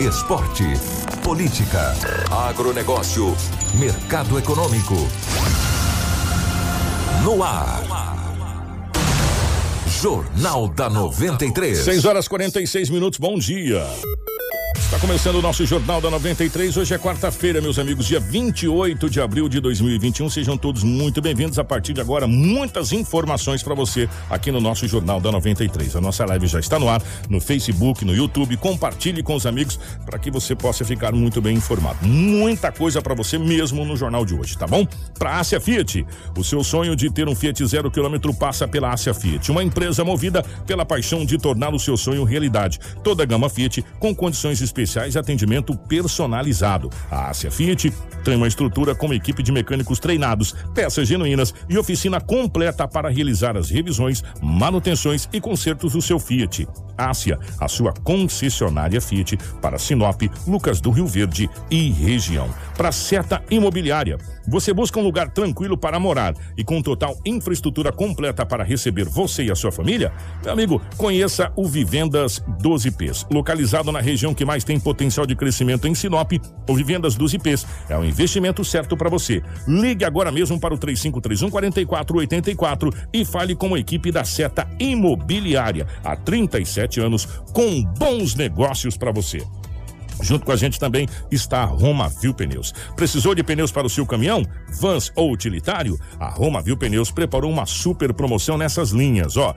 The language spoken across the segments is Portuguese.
Esporte. Política. Agronegócio. Mercado econômico. No ar. Jornal da 93. 6 horas 46 minutos, bom dia. Está começando o nosso Jornal da 93. Hoje é quarta-feira, meus amigos, dia 28 de abril de 2021. Sejam todos muito bem-vindos. A partir de agora, muitas informações para você aqui no nosso Jornal da 93. A nossa live já está no ar, no Facebook, no YouTube. Compartilhe com os amigos para que você possa ficar muito bem informado. Muita coisa para você mesmo no jornal de hoje, tá bom? Para a Ásia Fiat, o seu sonho de ter um Fiat zero quilômetro passa pela Ásia Fiat, uma empresa movida pela paixão de tornar o seu sonho realidade. Toda a gama Fiat com condições especiais e atendimento personalizado. A Ásia Fiat tem uma estrutura com equipe de mecânicos treinados, peças genuínas e oficina completa para realizar as revisões, manutenções e consertos do seu Fiat. Ásia, a sua concessionária Fiat para Sinop, Lucas do Rio Verde e região. Para Seta Imobiliária, você busca um lugar tranquilo para morar e com total infraestrutura completa para receber você e a sua família? Meu amigo, conheça o Vivendas 12Ps, localizado na região que mais tem potencial de crescimento em Sinop. O Vivendas 12Ps é o investimento certo para você. Ligue agora mesmo para o 3531 4484 e fale com a equipe da Seta Imobiliária. Há 37 anos com bons negócios para você. Junto com a gente também está a Roma Viu Pneus. Precisou de pneus para o seu caminhão, vans ou utilitário? A Roma Viu Pneus preparou uma super promoção nessas linhas, ó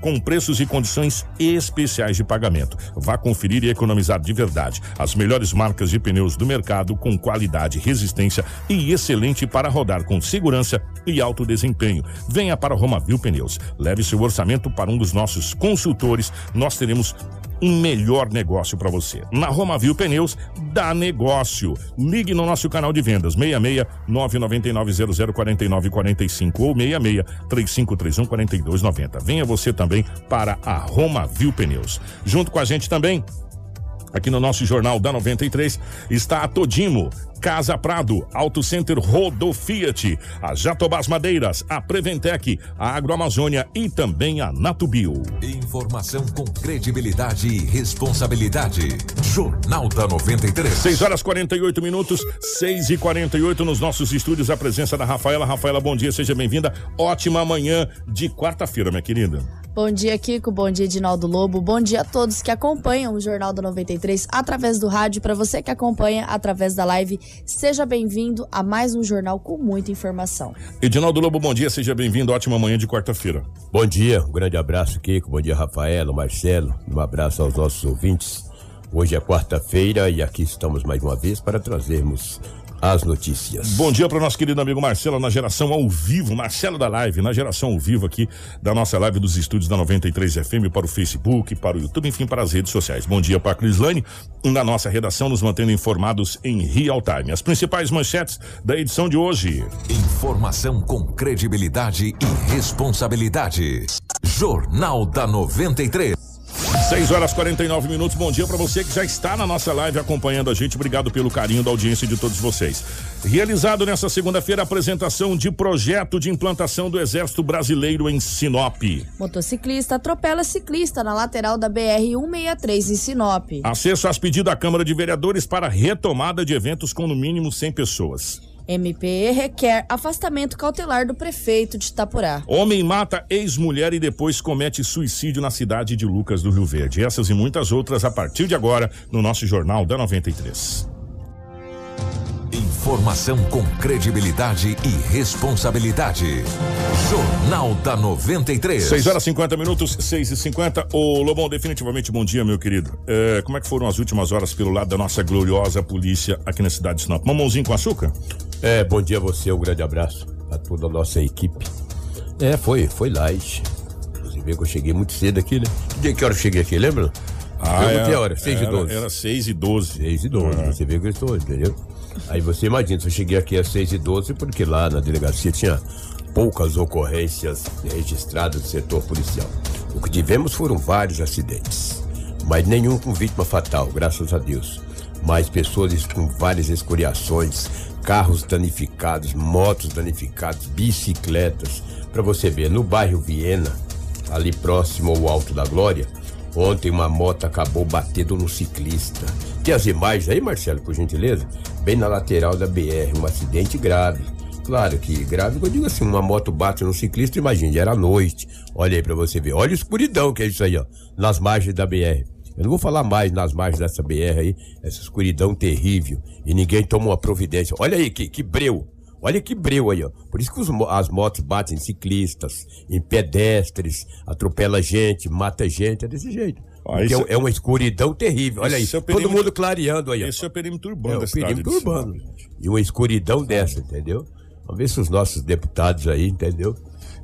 com preços e condições especiais de pagamento. Vá conferir e economizar de verdade. As melhores marcas de pneus do mercado com qualidade, resistência e excelente para rodar com segurança e alto desempenho. Venha para Roma Viu Pneus. Leve seu orçamento para um dos nossos consultores. Nós teremos um melhor negócio para você. Na Roma Viu Pneus, dá negócio. Ligue no nosso canal de vendas 66 999 0049 45 ou 66 3531 4290. Venha você também para a Roma Viu Pneus. Junto com a gente também Aqui no nosso Jornal da 93 está a Todimo, Casa Prado, Auto Center Rodo Fiat, a Jatobás Madeiras, a Preventec, a Agroamazônia e também a Natubio. Informação com credibilidade e responsabilidade. Jornal da 93. 6 horas 48 minutos, 6 e 48 nos nossos estúdios. A presença da Rafaela. Rafaela, bom dia, seja bem-vinda. Ótima manhã de quarta-feira, minha querida. Bom dia, Kiko. Bom dia, Edinaldo Lobo. Bom dia a todos que acompanham o Jornal da 93 através do rádio. Para você que acompanha através da live, seja bem-vindo a mais um jornal com muita informação. Edinaldo Lobo, bom dia, seja bem-vindo. Ótima manhã de quarta-feira. Bom dia, um grande abraço, Kiko. Bom dia, Rafaela, Marcelo. Um abraço aos nossos ouvintes. Hoje é quarta-feira e aqui estamos mais uma vez para trazermos as notícias. Bom dia para o nosso querido amigo Marcelo na geração ao vivo, Marcelo da Live, na geração ao vivo aqui da nossa live dos estúdios da 93 FM para o Facebook, para o YouTube, enfim, para as redes sociais. Bom dia para a Crislane, na nossa redação, nos mantendo informados em real time. As principais manchetes da edição de hoje. Informação com credibilidade e responsabilidade. Jornal da 93. 6 horas 49 minutos. Bom dia para você que já está na nossa live acompanhando a gente. Obrigado pelo carinho da audiência de todos vocês. Realizado nesta segunda-feira a apresentação de projeto de implantação do Exército Brasileiro em Sinop. Motociclista atropela ciclista na lateral da BR 163 em Sinop. Acesso às pedidos da Câmara de Vereadores para retomada de eventos com no mínimo 100 pessoas. MPE requer afastamento cautelar do prefeito de Itapurá. Homem mata ex-mulher e depois comete suicídio na cidade de Lucas do Rio Verde. Essas e muitas outras a partir de agora no nosso Jornal da 93. Informação com credibilidade e responsabilidade. Jornal da 93. 6 horas 50 minutos, 6 e 50 Ô Lobão, definitivamente bom dia, meu querido. É, como é que foram as últimas horas pelo lado da nossa gloriosa polícia aqui na cidade de Sinop? Mamãozinho com açúcar? É, bom dia a você, um grande abraço a toda a nossa equipe. É, foi, foi light. Inclusive que eu cheguei muito cedo aqui, né? Que dia que hora eu cheguei aqui, lembra? Ah, Perguntei é, a hora, 6 e era- 12. Era 6 e 12. 6 e 12, você vê que eu estou, entendeu? Aí você imagina, se eu cheguei aqui às 6 e 12 porque lá na delegacia tinha poucas ocorrências registradas do setor policial. O que tivemos foram vários acidentes, mas nenhum com vítima fatal, graças a Deus. Mas pessoas com várias escoriações, carros danificados, motos danificadas, bicicletas. Para você ver, no bairro Viena, ali próximo ao Alto da Glória, Ontem uma moto acabou batendo no ciclista. Tem as imagens aí, Marcelo, por gentileza? Bem na lateral da BR, um acidente grave. Claro que grave, eu digo assim, uma moto bate no ciclista, imagine, era noite. Olha aí pra você ver. Olha a escuridão que é isso aí, ó, nas margens da BR. Eu não vou falar mais nas margens dessa BR aí, essa escuridão terrível. E ninguém toma uma providência. Olha aí, que, que breu. Olha que breu aí, ó. Por isso que os as motos batem em ciclistas, em pedestres, atropela gente, mata gente, é desse jeito. Isso é, é uma escuridão terrível. Olha aí, Esse é o todo perímetro- mundo clareando aí, ó. Esse é o perímetro urbano É, da cidade. perímetro urbano. E uma escuridão dessa, entendeu? Vamos ver se os nossos deputados aí, entendeu?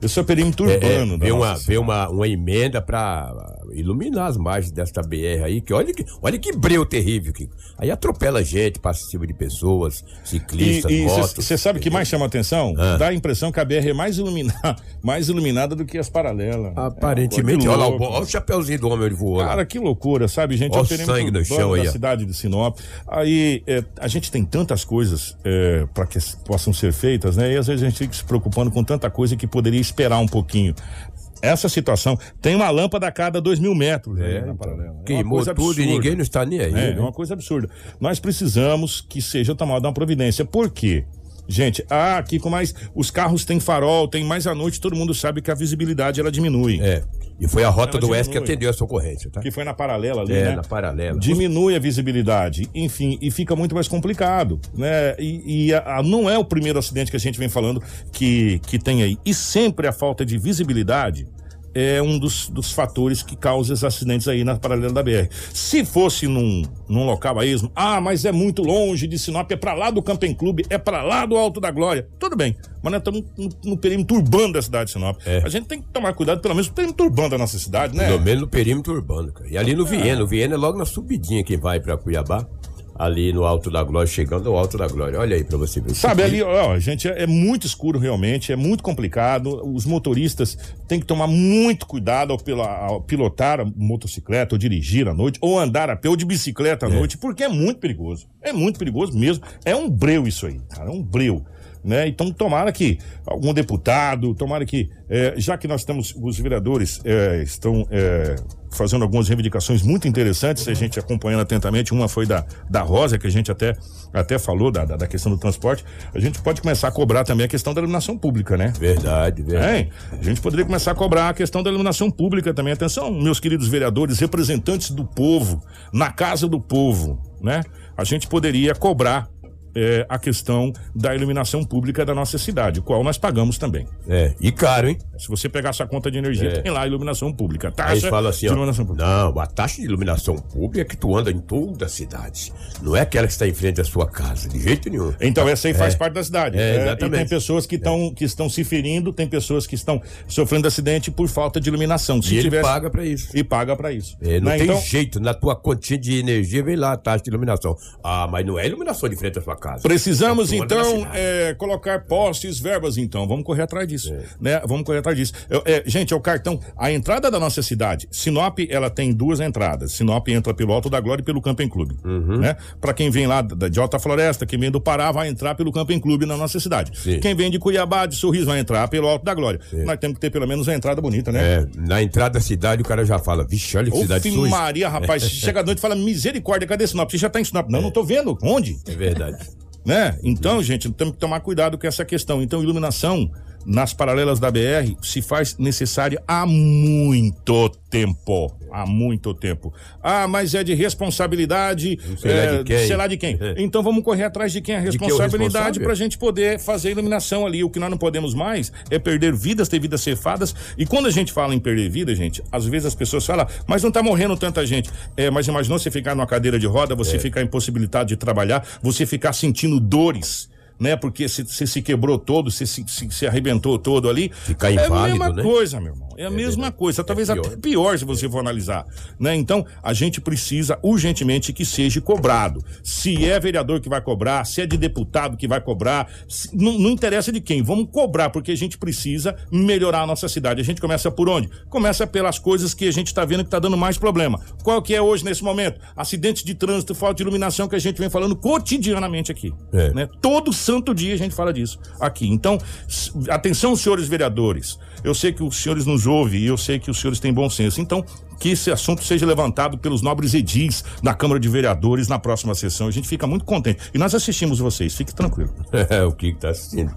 Esse é o perímetro É, urbano é, da vê uma, vê uma, uma emenda pra iluminar as margens desta BR aí, que olha que, olha que breu terrível. Que, aí atropela gente, passa em cima de pessoas, ciclistas, E motos. você sabe o que mais chama atenção? Ah. Dá a impressão que a BR é mais, ilumina, mais iluminada do que as paralelas. Aparentemente, É olha lá, olha o chapeuzinho do homem, lá. Cara, que loucura, sabe, gente? Olha é o sangue no urbano chão aí, da cidade de Sinop. Aí é, a gente tem tantas coisas é, para que possam ser feitas, né? E às vezes a gente fica se preocupando com tanta coisa que poderia esperar um pouquinho. Essa situação tem uma lâmpada a cada dois mil metros É, na então. É queimou coisa tudo e ninguém não está nem aí. É, né? é uma coisa absurda. Nós precisamos que seja tomada uma providência. Por quê? Gente, ah, aqui com mais. Os carros têm farol, tem mais à noite, todo mundo sabe que a visibilidade ela diminui. É. E foi a rota Ela do Oeste que atendeu essa ocorrência, tá? Que foi na paralela ali, É, né? na paralela. Diminui a visibilidade, enfim, e fica muito mais complicado, né? E, e a- a- não é o primeiro acidente que a gente vem falando que, que tem aí. E sempre a falta de visibilidade é um dos, dos fatores que causa esses acidentes aí na paralela da BR. Se fosse num, num local a esmo, ah, mas é muito longe de Sinop, é pra lá do Camping Clube, é pra lá do Alto da Glória. Tudo bem, mas nós estamos no, no perímetro urbano da cidade de Sinop. É. A gente tem que tomar cuidado, pelo menos, no perímetro urbano da nossa cidade, né? Pelo menos no perímetro urbano, cara. E ali no Viena, o Viena é logo na subidinha que vai pra Cuiabá, ali no Alto da Glória, chegando ao Alto da Glória. Olha aí pra você ver. Sabe, ali, ó, gente, é, é muito escuro realmente, é muito complicado. Os motoristas têm que tomar muito cuidado ao, pila- ao pilotar a motocicleta, ou dirigir à noite, ou andar a pé ou de bicicleta à noite, porque é muito perigoso. É muito perigoso mesmo. É um breu isso aí, cara, é um breu. Né? Então, tomara que algum deputado, tomara que, eh, já que nós temos, os vereadores eh, estão eh, fazendo algumas reivindicações muito interessantes, a gente acompanhando atentamente, uma foi da, da Rosa, que a gente até, até falou da, da, da questão do transporte, a gente pode começar a cobrar também a questão da iluminação pública, né? Verdade, verdade. Hein? A gente poderia começar a cobrar a questão da iluminação pública também. Atenção, meus queridos vereadores, representantes do povo, na casa do povo, né? A gente poderia cobrar eh, a questão da iluminação pública da nossa cidade, qual nós pagamos também. É, e caro, hein? Se você pegar sua conta de energia, É. tem lá a iluminação pública. Aí Taxa eles falam assim, de ó. iluminação pública. Não, a taxa de iluminação pública é que tu anda em toda a cidade. Não é aquela que está em frente à sua casa, de jeito nenhum. Então, essa aí faz É. parte da cidade. É, É, e exatamente. tem pessoas que, tão, que estão se ferindo, tem pessoas que estão sofrendo acidente por falta de iluminação. Se e tivesse- paga pra isso. E paga pra isso. É, não Né? tem Então, jeito, na tua continha de energia vem lá a taxa de iluminação. Ah, mas não é iluminação de frente à sua casa. Precisamos Tu anda na então é, colocar postes, verbas então. Vamos correr atrás disso, É. né? Vamos correr atrás disso. Eu- é, gente, é o cartão. A entrada da nossa cidade, Sinop, ela tem duas entradas. Sinop entra pelo Alto da Glória e pelo Camping Clube, Uhum. né? Para quem vem lá da- de Alta Floresta, quem vem do Pará vai entrar pelo Camping Clube na nossa cidade. Sim. Quem vem de Cuiabá, de Sorriso vai entrar pelo Alto da Glória. Nós temos que ter pelo menos uma entrada bonita, né? É, na entrada da cidade o cara já fala, vixe, olha que cidade suja. Maria, rapaz, chega à noite e fala, misericórdia, cadê Sinop? Você já tá em Sinop? Não, não tô vendo. Onde? É verdade. Né? Então, gente, temos que tomar cuidado com essa questão. Então, iluminação nas paralelas da BR se faz necessária há muito tempo. Há muito tempo. Ah, mas é de responsabilidade. sei lá é, de quem. sei lá de quem. É. Então vamos correr atrás de quem é a é responsabilidade para a gente poder fazer a iluminação ali. O que nós não podemos mais é perder vidas, ter vidas cefadas. E quando a gente fala em perder vida, gente, às vezes as pessoas falam, mas não tá morrendo tanta gente. É, mas imaginou você ficar numa cadeira de roda, É. você ficar impossibilitado de trabalhar, você ficar sentindo dores. Né? Porque você se quebrou todo, você se, se, se arrebentou todo ali. Ficar é a inválido, mesma né? coisa, meu irmão. É a mesma verdade. coisa, talvez pior. até pior se você for analisar, né? Então, a gente precisa urgentemente que seja cobrado. Se é vereador que vai cobrar, se é de deputado que vai cobrar, se- não, não interessa de quem, vamos cobrar porque a gente precisa melhorar a nossa cidade. A gente começa por onde? Começa pelas coisas que a gente está vendo que está dando mais problema. Qual que é hoje nesse momento? Acidentes de trânsito, falta de iluminação que a gente vem falando cotidianamente aqui, É. né? Todo santo dia a gente fala disso aqui. Então, atenção, senhores vereadores. Eu sei que os senhores nos ouvem e eu sei que os senhores têm bom senso. Então, que esse assunto seja levantado pelos nobres edis da Câmara de Vereadores na próxima sessão. A gente fica muito contente. E nós assistimos vocês, fique tranquilo. É, o que tá assistindo.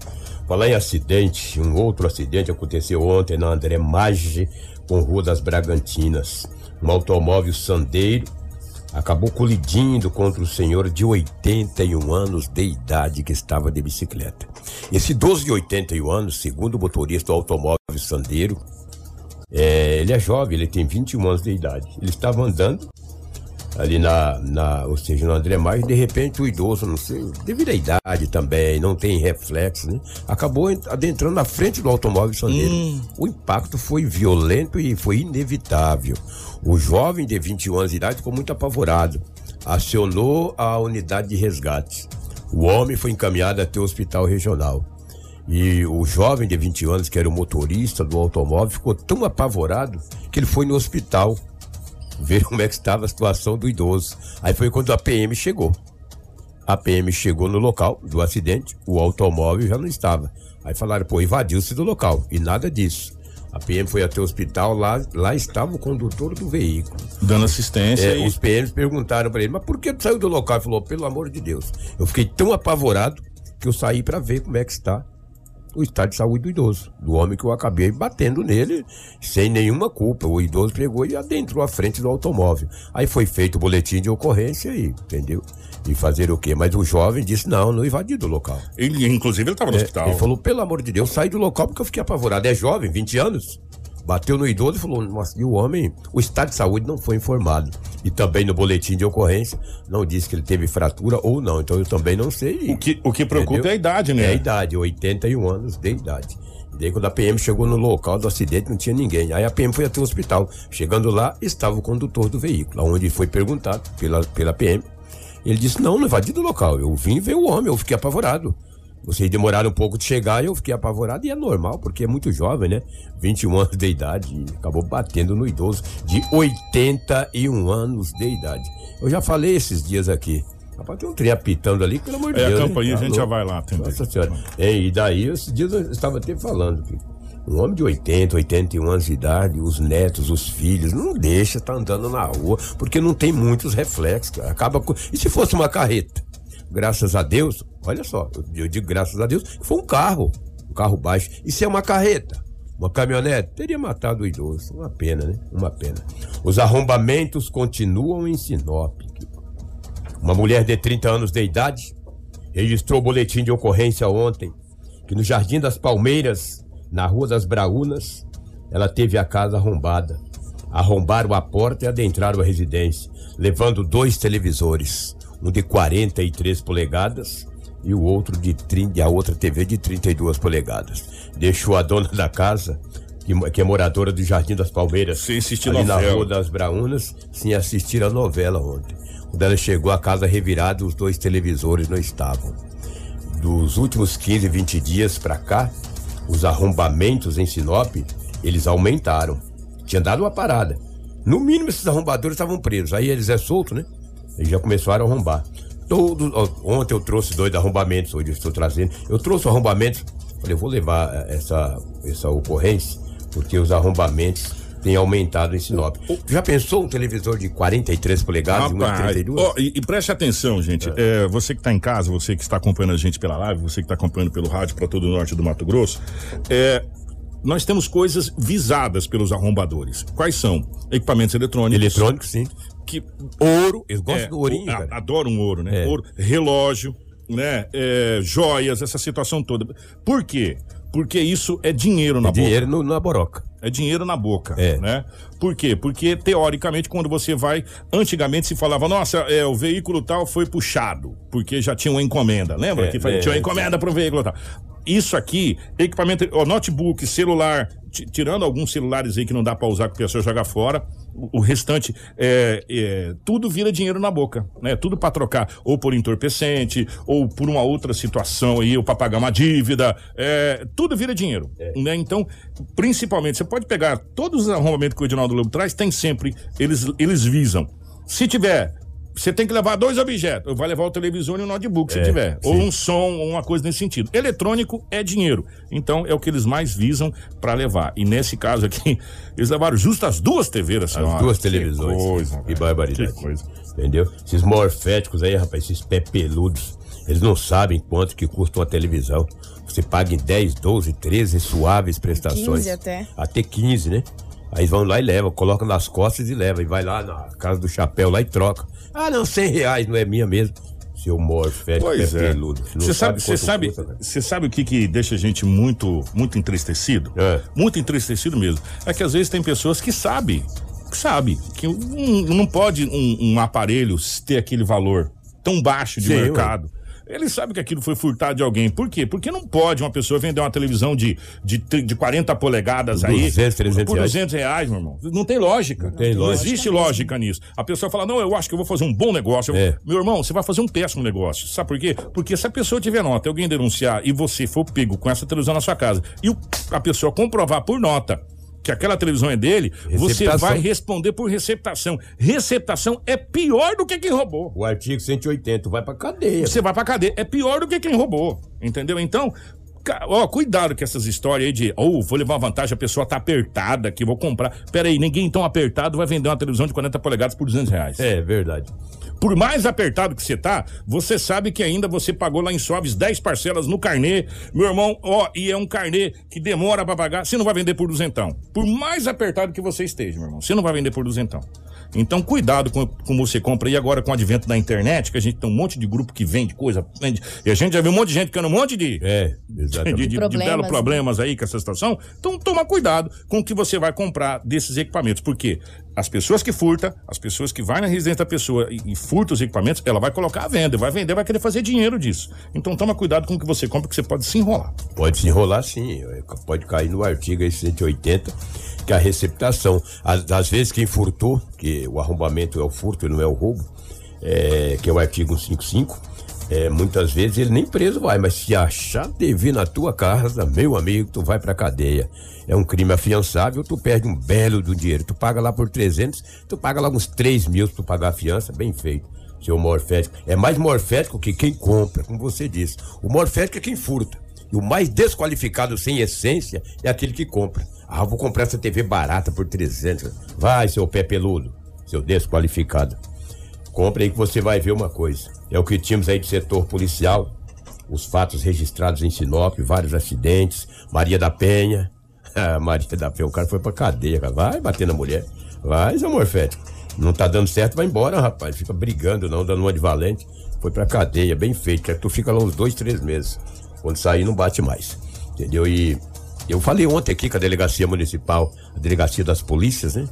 Falar em acidente, um outro acidente aconteceu ontem na André Maggi, com Rua das Bragantinas. Um automóvel sandeiro acabou colidindo contra o senhor de 81 anos de idade que estava de bicicleta. Esse idoso de 81 anos, segundo o motorista do automóvel sandeiro, é, ele é jovem, ele tem 21 anos de idade. Ele estava andando ali na, na ou seja, no André Maia, e de repente o idoso, não sei, devido à idade também, não tem reflexo, né? Acabou ent- adentrando na frente do automóvel sandeiro. O impacto foi violento e foi inevitável. O jovem de 21 anos de idade ficou muito apavorado. Acionou a unidade de resgate. O homem foi encaminhado até o hospital regional. E o jovem de 21 anos, que era o motorista do automóvel, ficou tão apavorado que ele foi no hospital ver como é que estava a situação do idoso. Aí foi quando a PM chegou. A PM chegou no local do acidente, o automóvel já não estava. Aí falaram, pô, invadiu-se do local. E nada disso. A PM foi até o hospital, lá, lá estava o condutor do veículo. Dando assistência É, e... os PMs perguntaram pra ele, mas por que tu saiu do local? Ele falou, pelo amor de Deus. Eu fiquei tão apavorado que eu saí pra ver como é que está o estado de saúde do idoso, do homem que eu acabei batendo nele sem nenhuma culpa. O idoso pegou e adentrou à frente do automóvel. Aí foi feito o boletim de ocorrência e, entendeu? E fazer o quê? Mas o jovem disse, não, não invadi do local. Ele, inclusive, ele estava no É, hospital. Ele falou, pelo amor de Deus, sai do local porque eu fiquei apavorado. É jovem, 20 anos. Bateu no idoso e falou, nossa, e o homem, o estado de saúde não foi informado. E também no boletim de ocorrência não disse que ele teve fratura ou não. Então eu também não sei. O que, o que preocupa Entendeu? é a idade, né? É a idade, 81 anos de idade. E daí quando a PM chegou no local do acidente, não tinha ninguém. Aí a PM foi até o hospital. Chegando lá, estava o condutor do veículo, onde foi perguntado pela, pela PM. Ele disse, não, não invadi do local. Eu vim ver o homem, eu fiquei apavorado. Vocês demoraram um pouco de chegar e eu fiquei apavorado. E é normal, porque é muito jovem, né? 21 anos de idade. E acabou batendo no idoso de 81 anos de idade. Eu já falei esses dias aqui. Rapaz, tem um trem apitando ali, pelo amor de É, Deus. a né? campainha a Tá gente já louco. vai lá atender. Nossa senhora. É, e daí, esses dias eu estava até falando que um homem de 80, 81 anos de idade, os netos, os filhos, não deixa estar andando na rua, porque não tem muitos reflexos. cara. Acaba com... E se fosse uma carreta? Graças a Deus, olha só, eu- digo graças a Deus, foi um carro, um carro baixo. Se é uma carreta? Uma caminhonete? Teria matado o idoso. Uma pena, né? Uma pena. Os arrombamentos continuam em Sinop. Uma mulher de 30 anos de idade registrou boletim de ocorrência ontem que no Jardim das Palmeiras, na Rua das Braunas, ela teve a casa arrombada. Arrombaram a porta e adentraram a residência, levando dois televisores, um de 43 polegadas e o outro de 30, e a outra TV de 32 polegadas. Deixou a dona da casa, que, que é moradora do Jardim das Palmeiras, Sem assistir ali na novela. Rua das Braunas, sem assistir a novela ontem. Quando ela chegou, a casa revirada, os dois televisores não estavam. Dos últimos 15, 20 dias pra cá, os arrombamentos em Sinop, eles aumentaram. Tinha dado uma parada. No mínimo, esses arrombadores estavam presos. Aí eles é solto, né? Eles já começaram a arrombar. Todos, ó, ontem eu trouxe dois arrombamentos, hoje eu estou trazendo. Eu trouxe arrombamentos, falei, eu vou levar eh, essa, essa ocorrência, porque os arrombamentos têm aumentado em Sinop. Já pensou um televisor de 43 polegadas Rapaz, 32? ó, e, e preste atenção, gente. É, você que está em casa, você que está acompanhando a gente pela live, você que está acompanhando pelo rádio para todo o norte do Mato Grosso, é, nós temos coisas visadas pelos arrombadores. Quais são? Equipamentos eletrônicos. Eletrônico, sim. Que, Ouro, eles gostam é, do ourinho, o- a- cara. Adoram ouro, né? É. Ouro, relógio, né? É, joias, essa situação toda. Por quê? Porque isso é dinheiro na boca. Dinheiro no- na boroca. É dinheiro na boca, É. né? Por quê? Porque, teoricamente, quando você vai... Antigamente se falava, nossa, é, o veículo tal foi puxado, porque já tinha uma encomenda. Lembra É, que foi- é, tinha uma é. encomenda para o veículo tal. Isso aqui, equipamento, ó, notebook, celular, ti- tirando alguns celulares aí que não dá pra usar que a pessoa joga fora, o, o restante é, é, tudo vira dinheiro na boca, né? Tudo pra trocar ou por entorpecente ou por uma outra situação aí, ou pra pagar uma dívida, é, tudo vira dinheiro, né? Então, principalmente, você pode pegar todos os arrombamentos que o Edinaldo Lobo traz, tem sempre, eles, eles visam. Se tiver você tem que levar dois objetos. Vai levar o televisor e o notebook, se É, tiver. Ou sim. um som, ou uma coisa nesse sentido. Eletrônico é dinheiro. Então é o que eles mais visam pra levar. E nesse caso aqui, eles levaram justo as duas TVs, senhora. As duas Que televisões. coisa, que barbaridade. Que coisa. Entendeu? Esses morféticos aí, rapaz, esses pé peludos, eles não sabem quanto que custa uma televisão. Você paga em 10, 12, 13 suaves prestações. 15 até. Até 15, né? Aí vão lá e levam, colocam nas costas e levam. E vai lá na casa do chapéu lá e troca. Ah, não, 100 reais, não é minha mesmo. Seu morfético Pois pé é. peludo. Você sabe, você sabe, custa, né? você sabe o que que deixa a gente muito, muito entristecido? É. Muito entristecido mesmo. É que às vezes tem pessoas que sabem, que sabe que um- não pode um, um aparelho ter aquele valor tão baixo de Sim, mercado. Ele sabe que aquilo foi furtado de alguém. Por quê? Porque não pode uma pessoa vender uma televisão de, de, de 40 polegadas aí 200, 300 por reais. 200 reais, meu irmão. Não tem lógica. Não, tem lógica. existe lógica nisso. A pessoa fala, não, eu acho que eu vou fazer um bom negócio. É. Meu irmão, você vai fazer um péssimo negócio. Sabe por quê? Porque se a pessoa tiver nota, alguém denunciar e você for pego com essa televisão na sua casa e a pessoa comprovar por nota que aquela televisão é dele, você Receptação. vai responder por receptação. Receptação é pior do que quem roubou. O artigo 180 vai pra cadeia. Você vai pra cadeia. É pior do que quem roubou. Entendeu? Então. Ó, cuidado com essas histórias aí de, ou vou levar vantagem, a pessoa tá apertada aqui, vou comprar. Pera aí, ninguém tão apertado vai vender uma televisão de 40 polegadas por 200 reais. É verdade. Por mais apertado que você tá, você sabe que ainda você pagou lá em Soves 10 parcelas no carnê. Meu irmão, ó, e é um carnê que demora pra pagar, você não vai vender por duzentão. Por mais apertado que você esteja, meu irmão, você não vai vender por duzentão. Então, cuidado com como você compra. E agora, com o advento da internet, que a gente tem um monte de grupo que vende coisa, vende. E a gente já viu um monte de gente ficando um monte de, É, de, exatamente. de, de Problemas, belos né? problemas aí com essa situação. Então toma cuidado com o que você vai comprar desses equipamentos. Porque as pessoas que furtam, as pessoas que vai na residência da pessoa e, e furtam os equipamentos, ela vai colocar à venda, vai vender, vai querer fazer dinheiro disso. Então toma cuidado com o que você compra, que você pode se enrolar. Pode se enrolar sim, é, pode cair no artigo aí 180, que é a receptação. Às, às vezes quem furtou, que o arrombamento é o furto e não é o roubo, é, que é o artigo 155, é, muitas vezes ele nem preso vai, mas se achar TV na tua casa, meu amigo, tu vai pra cadeia. É um crime afiançável, tu perde um belo do dinheiro. Tu paga lá por 300, tu paga lá uns 3 mil pra tu pagar a fiança, bem feito. Seu morfético. É mais morfético que quem compra, como você disse. O morfético é quem furta. E o mais desqualificado sem essência é aquele que compra. Ah, vou comprar essa TV barata por 300. Vai, seu pé peludo, seu desqualificado. Compre aí que você vai ver uma coisa. É o que tínhamos aí de setor policial. Os fatos registrados em Sinop, vários acidentes. Maria da Penha. Ah, Maria da Penha, o cara foi pra cadeia, cara. Vai bater na mulher. Vai, seu morfético. Não tá dando certo, vai embora, rapaz. Fica brigando, não, dando uma de valente. Foi pra cadeia, bem feito. que Tu fica lá uns dois, três meses. Quando sair, não bate mais. Entendeu? E eu falei ontem aqui com a delegacia municipal, a delegacia das polícias, né?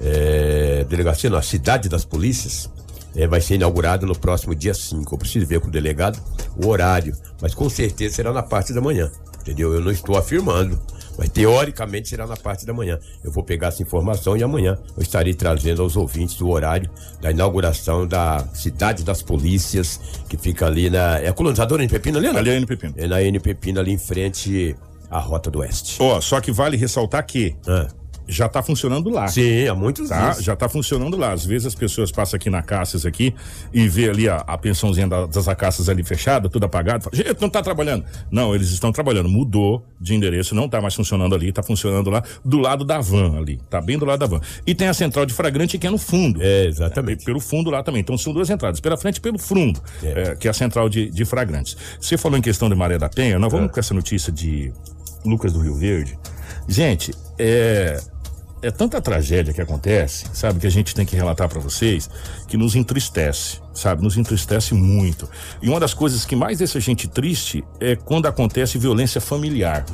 É, delegacia, não, a cidade das polícias, é, vai ser inaugurada no próximo dia 5. Eu preciso ver com o delegado o horário, mas com certeza será na parte da manhã, entendeu? Eu não estou afirmando, mas teoricamente será na parte da manhã. Eu vou pegar essa informação e amanhã eu estarei trazendo aos ouvintes o horário da inauguração da cidade das polícias, que fica ali na. É a colonizadora em Pepina ali, né? Ali é N Pepino. É na N Pepina, ali em frente à Rota do Oeste. Ó, só que vale ressaltar que Ah, já tá funcionando lá. sim, há muitos Tá? dias. Já tá funcionando lá. Às vezes as pessoas passam aqui na Caças aqui e vê ali a, a pensãozinha da- das acaças ali fechada, tudo apagado. Fala, gente, não tá trabalhando. Não, eles estão trabalhando. Mudou de endereço, não tá mais funcionando ali, tá funcionando lá do lado da van ali. Tá bem do lado da van. E tem a central de flagrante que é no fundo. É, exatamente. E Pelo fundo lá também. Então são duas entradas, pela frente e pelo fundo, É. é, que é a central de, de flagrantes. Você falou em questão de Maré da Penha, nós vamos É. com essa notícia de Lucas do Rio Verde. Gente, é. É tanta tragédia que acontece, sabe, que a gente tem que relatar pra vocês, que nos entristece, sabe, nos entristece muito. E uma das coisas que mais deixa a gente triste é quando acontece violência familiar,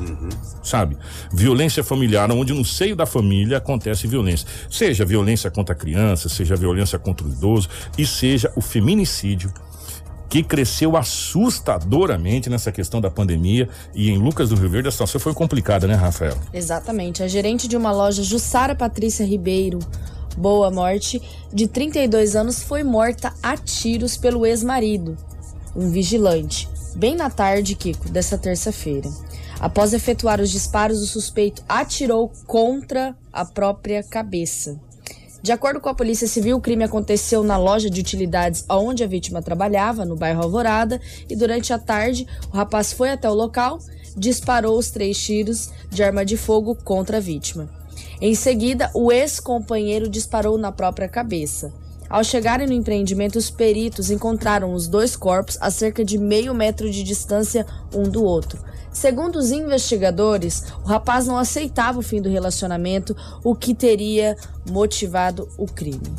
sabe? Violência familiar, onde no seio da família acontece violência. Seja violência contra a criança, seja violência contra o idoso e seja o feminicídio. Que cresceu assustadoramente nessa questão da pandemia e em Lucas do Rio Verde a situação foi complicada, né, Rafael? Exatamente. A gerente de uma loja, Jussara Patrícia Ribeiro, Boa Morte, de 32 anos, foi morta a tiros pelo ex-marido, um vigilante, bem na tarde, Kiko, dessa terça-feira. Após efetuar os disparos, o suspeito atirou contra a própria cabeça. De acordo com a Polícia Civil, o crime aconteceu na loja de utilidades onde a vítima trabalhava, no bairro Alvorada, e durante a tarde o rapaz foi até o local, disparou os três tiros de arma de fogo contra a vítima. Em seguida, o ex-companheiro disparou na própria cabeça. Ao chegarem no empreendimento, os peritos encontraram os dois corpos a cerca de meio metro de distância um do outro. Segundo os investigadores, o rapaz não aceitava o fim do relacionamento, o que teria motivado o crime.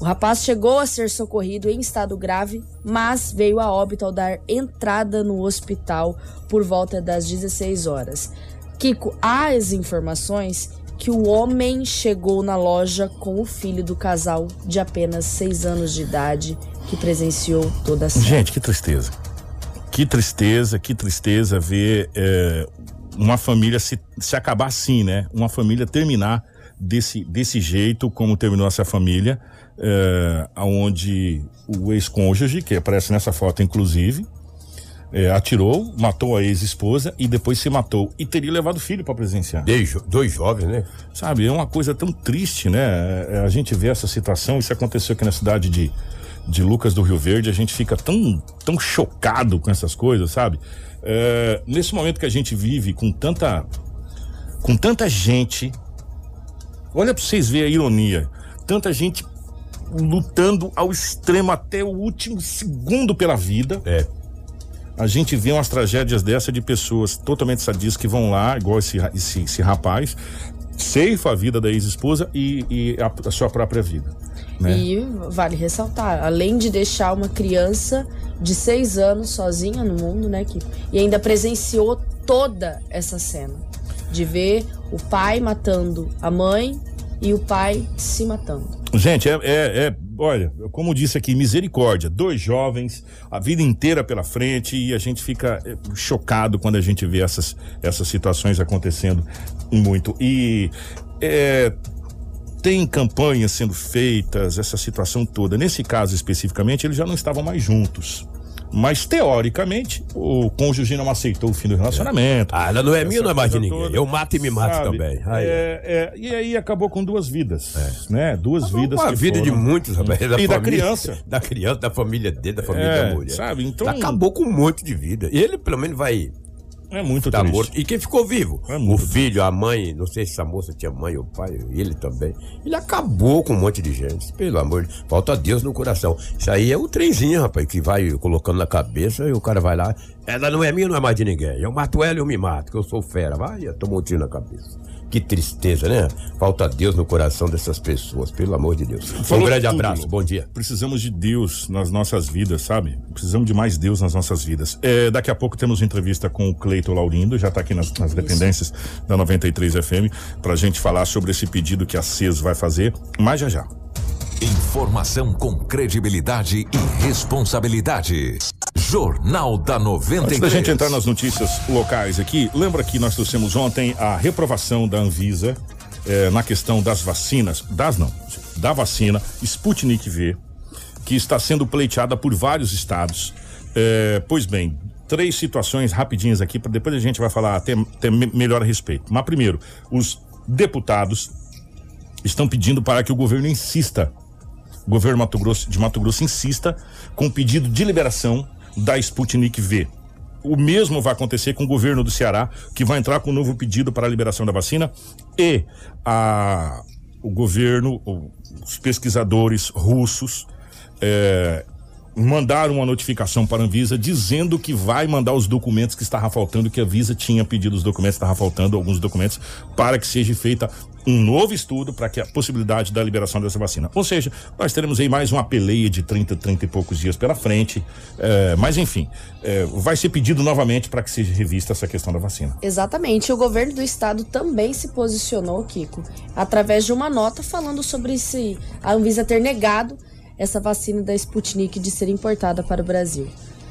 O rapaz chegou a ser socorrido em estado grave, mas veio a óbito ao dar entrada no hospital por volta das 16 horas. Kiko, há as informações que o homem chegou na loja com o filho do casal de apenas 6 anos de idade que presenciou toda a cena. Gente, que tristeza. Que tristeza, que tristeza ver é, uma família se, se acabar assim, né? Uma família terminar desse, desse jeito, como terminou essa família, é, onde o ex-cônjuge, que aparece nessa foto inclusive, é, atirou, matou a ex-esposa e depois se matou. E teria levado o filho para presenciar. Dois, dois jovens, né? Sabe, é uma coisa tão triste, né? É, a gente vê essa situação, isso aconteceu aqui na cidade de de Lucas do Rio Verde, a gente fica tão, tão chocado com essas coisas, sabe? É, nesse momento que a gente vive com tanta, com tanta gente, olha para vocês verem a ironia, tanta gente lutando ao extremo até o último segundo pela vida. É. A gente vê umas tragédias dessa de pessoas totalmente sadias que vão lá, igual esse, esse, esse rapaz, ceifa a vida da ex-esposa e, e a, a sua própria vida. Né? E vale ressaltar, além de deixar uma criança de seis anos sozinha no mundo, né, que e ainda presenciou toda essa cena de ver o pai matando a mãe e o pai se matando. Gente, é, é, é olha, como disse aqui, misericórdia, dois jovens, a vida inteira pela frente e a gente fica é, chocado quando a gente vê essas, essas situações acontecendo muito. E é, tem campanhas sendo feitas, essa situação toda. Nesse caso especificamente, eles já não estavam mais juntos. Mas, teoricamente, o cônjuge não aceitou o fim do relacionamento. Ah, ela não é minha, não é mais de ninguém. Toda, Eu mato e me mato sabe? também. Aí. É, é, e aí acabou com duas vidas, é. né? Duas acabou vidas. Com a vida foram... de muitos, rapaz. Da e família, da criança. Da criança, da família dele, da família é, da mulher. Sabe? Então... Acabou com um monte de vida. Ele, pelo menos, vai é muito tá triste. morto. E quem ficou vivo? É o filho, a mãe, não sei se essa moça tinha mãe ou pai, ele também. Ele acabou com um monte de gente. Pelo amor de Falta Deus no coração. Isso aí é o trenzinho, rapaz, que vai colocando na cabeça e o cara vai lá. Ela não é minha, não é mais de ninguém. Eu mato ela e eu me mato, que eu sou fera. Vai, eu tomo um tiro na cabeça. Que tristeza, né? Falta Deus no coração dessas pessoas, pelo amor de Deus. Falou um grande tudo. abraço, bom dia. Precisamos de Deus nas nossas vidas, sabe? Precisamos de mais Deus nas nossas vidas. É, daqui a pouco temos uma entrevista com o Cleito Laurindo, já está aqui nas, nas dependências da 93 FM, para a gente falar sobre esse pedido que a CES vai fazer, mas já já. Informação com credibilidade e responsabilidade. Jornal da 93. Antes da gente entrar nas notícias locais aqui, lembra que nós trouxemos ontem a reprovação da Anvisa eh, na questão das vacinas, das não, da vacina Sputnik V, que está sendo pleiteada por vários estados. Eh, pois bem, três situações rapidinhas aqui, para depois a gente vai falar até, até melhor a respeito. Mas primeiro, os deputados estão pedindo para que o governo insista o governo Mato Grosso, de Mato Grosso insista com o pedido de liberação da Sputnik V. O mesmo vai acontecer com o governo do Ceará, que vai entrar com um novo pedido para a liberação da vacina, e a, o governo, os pesquisadores russos, é, mandaram uma notificação para a Anvisa dizendo que vai mandar os documentos que estava faltando, que a Anvisa tinha pedido os documentos, estava faltando alguns documentos para que seja feita um novo estudo para que a possibilidade da liberação dessa vacina. Ou seja, nós teremos aí mais uma peleia de 30, 30 e poucos dias pela frente. É, mas enfim, é, vai ser pedido novamente para que seja revista essa questão da vacina. Exatamente. O governo do estado também se posicionou, Kiko, através de uma nota falando sobre se a Anvisa ter negado essa vacina da Sputnik de ser importada para o Brasil.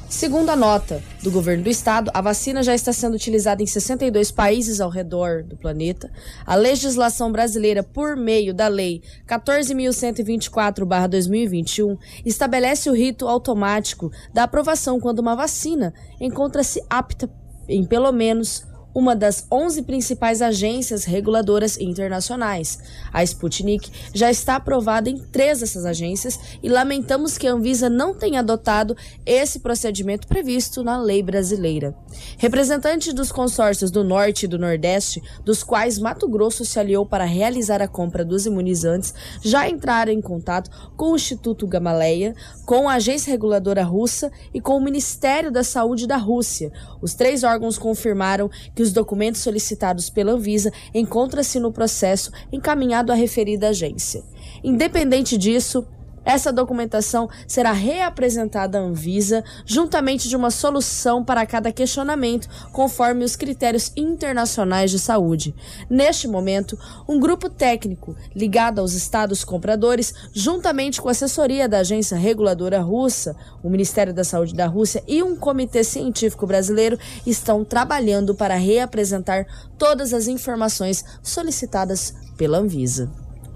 Segundo a nota do governo do estado, a vacina já está sendo utilizada em 62 países ao redor do planeta. A legislação brasileira, por meio da Lei 14.124-2021, estabelece o rito automático da aprovação quando uma vacina encontra-se apta em pelo menos uma das 11 principais agências reguladoras internacionais. A Sputnik já está aprovada em três dessas agências e lamentamos que a Anvisa não tenha adotado esse procedimento previsto na lei brasileira. Representantes dos consórcios do Norte e do Nordeste, dos quais Mato Grosso se aliou para realizar a compra dos imunizantes, já entraram em contato com o Instituto Gamaleia, com a agência reguladora russa e com o Ministério da Saúde da Rússia. Os três órgãos confirmaram que os documentos solicitados pela Anvisa encontram-se no processo encaminhado à referida agência. Independente disso, essa documentação será reapresentada à Anvisa, juntamente de uma solução para cada questionamento, conforme os critérios internacionais de saúde. Neste momento, um grupo técnico ligado aos estados compradores, juntamente com a assessoria da agência reguladora russa, o Ministério da Saúde da Rússia e um comitê científico brasileiro, estão trabalhando para reapresentar todas as informações solicitadas pela Anvisa.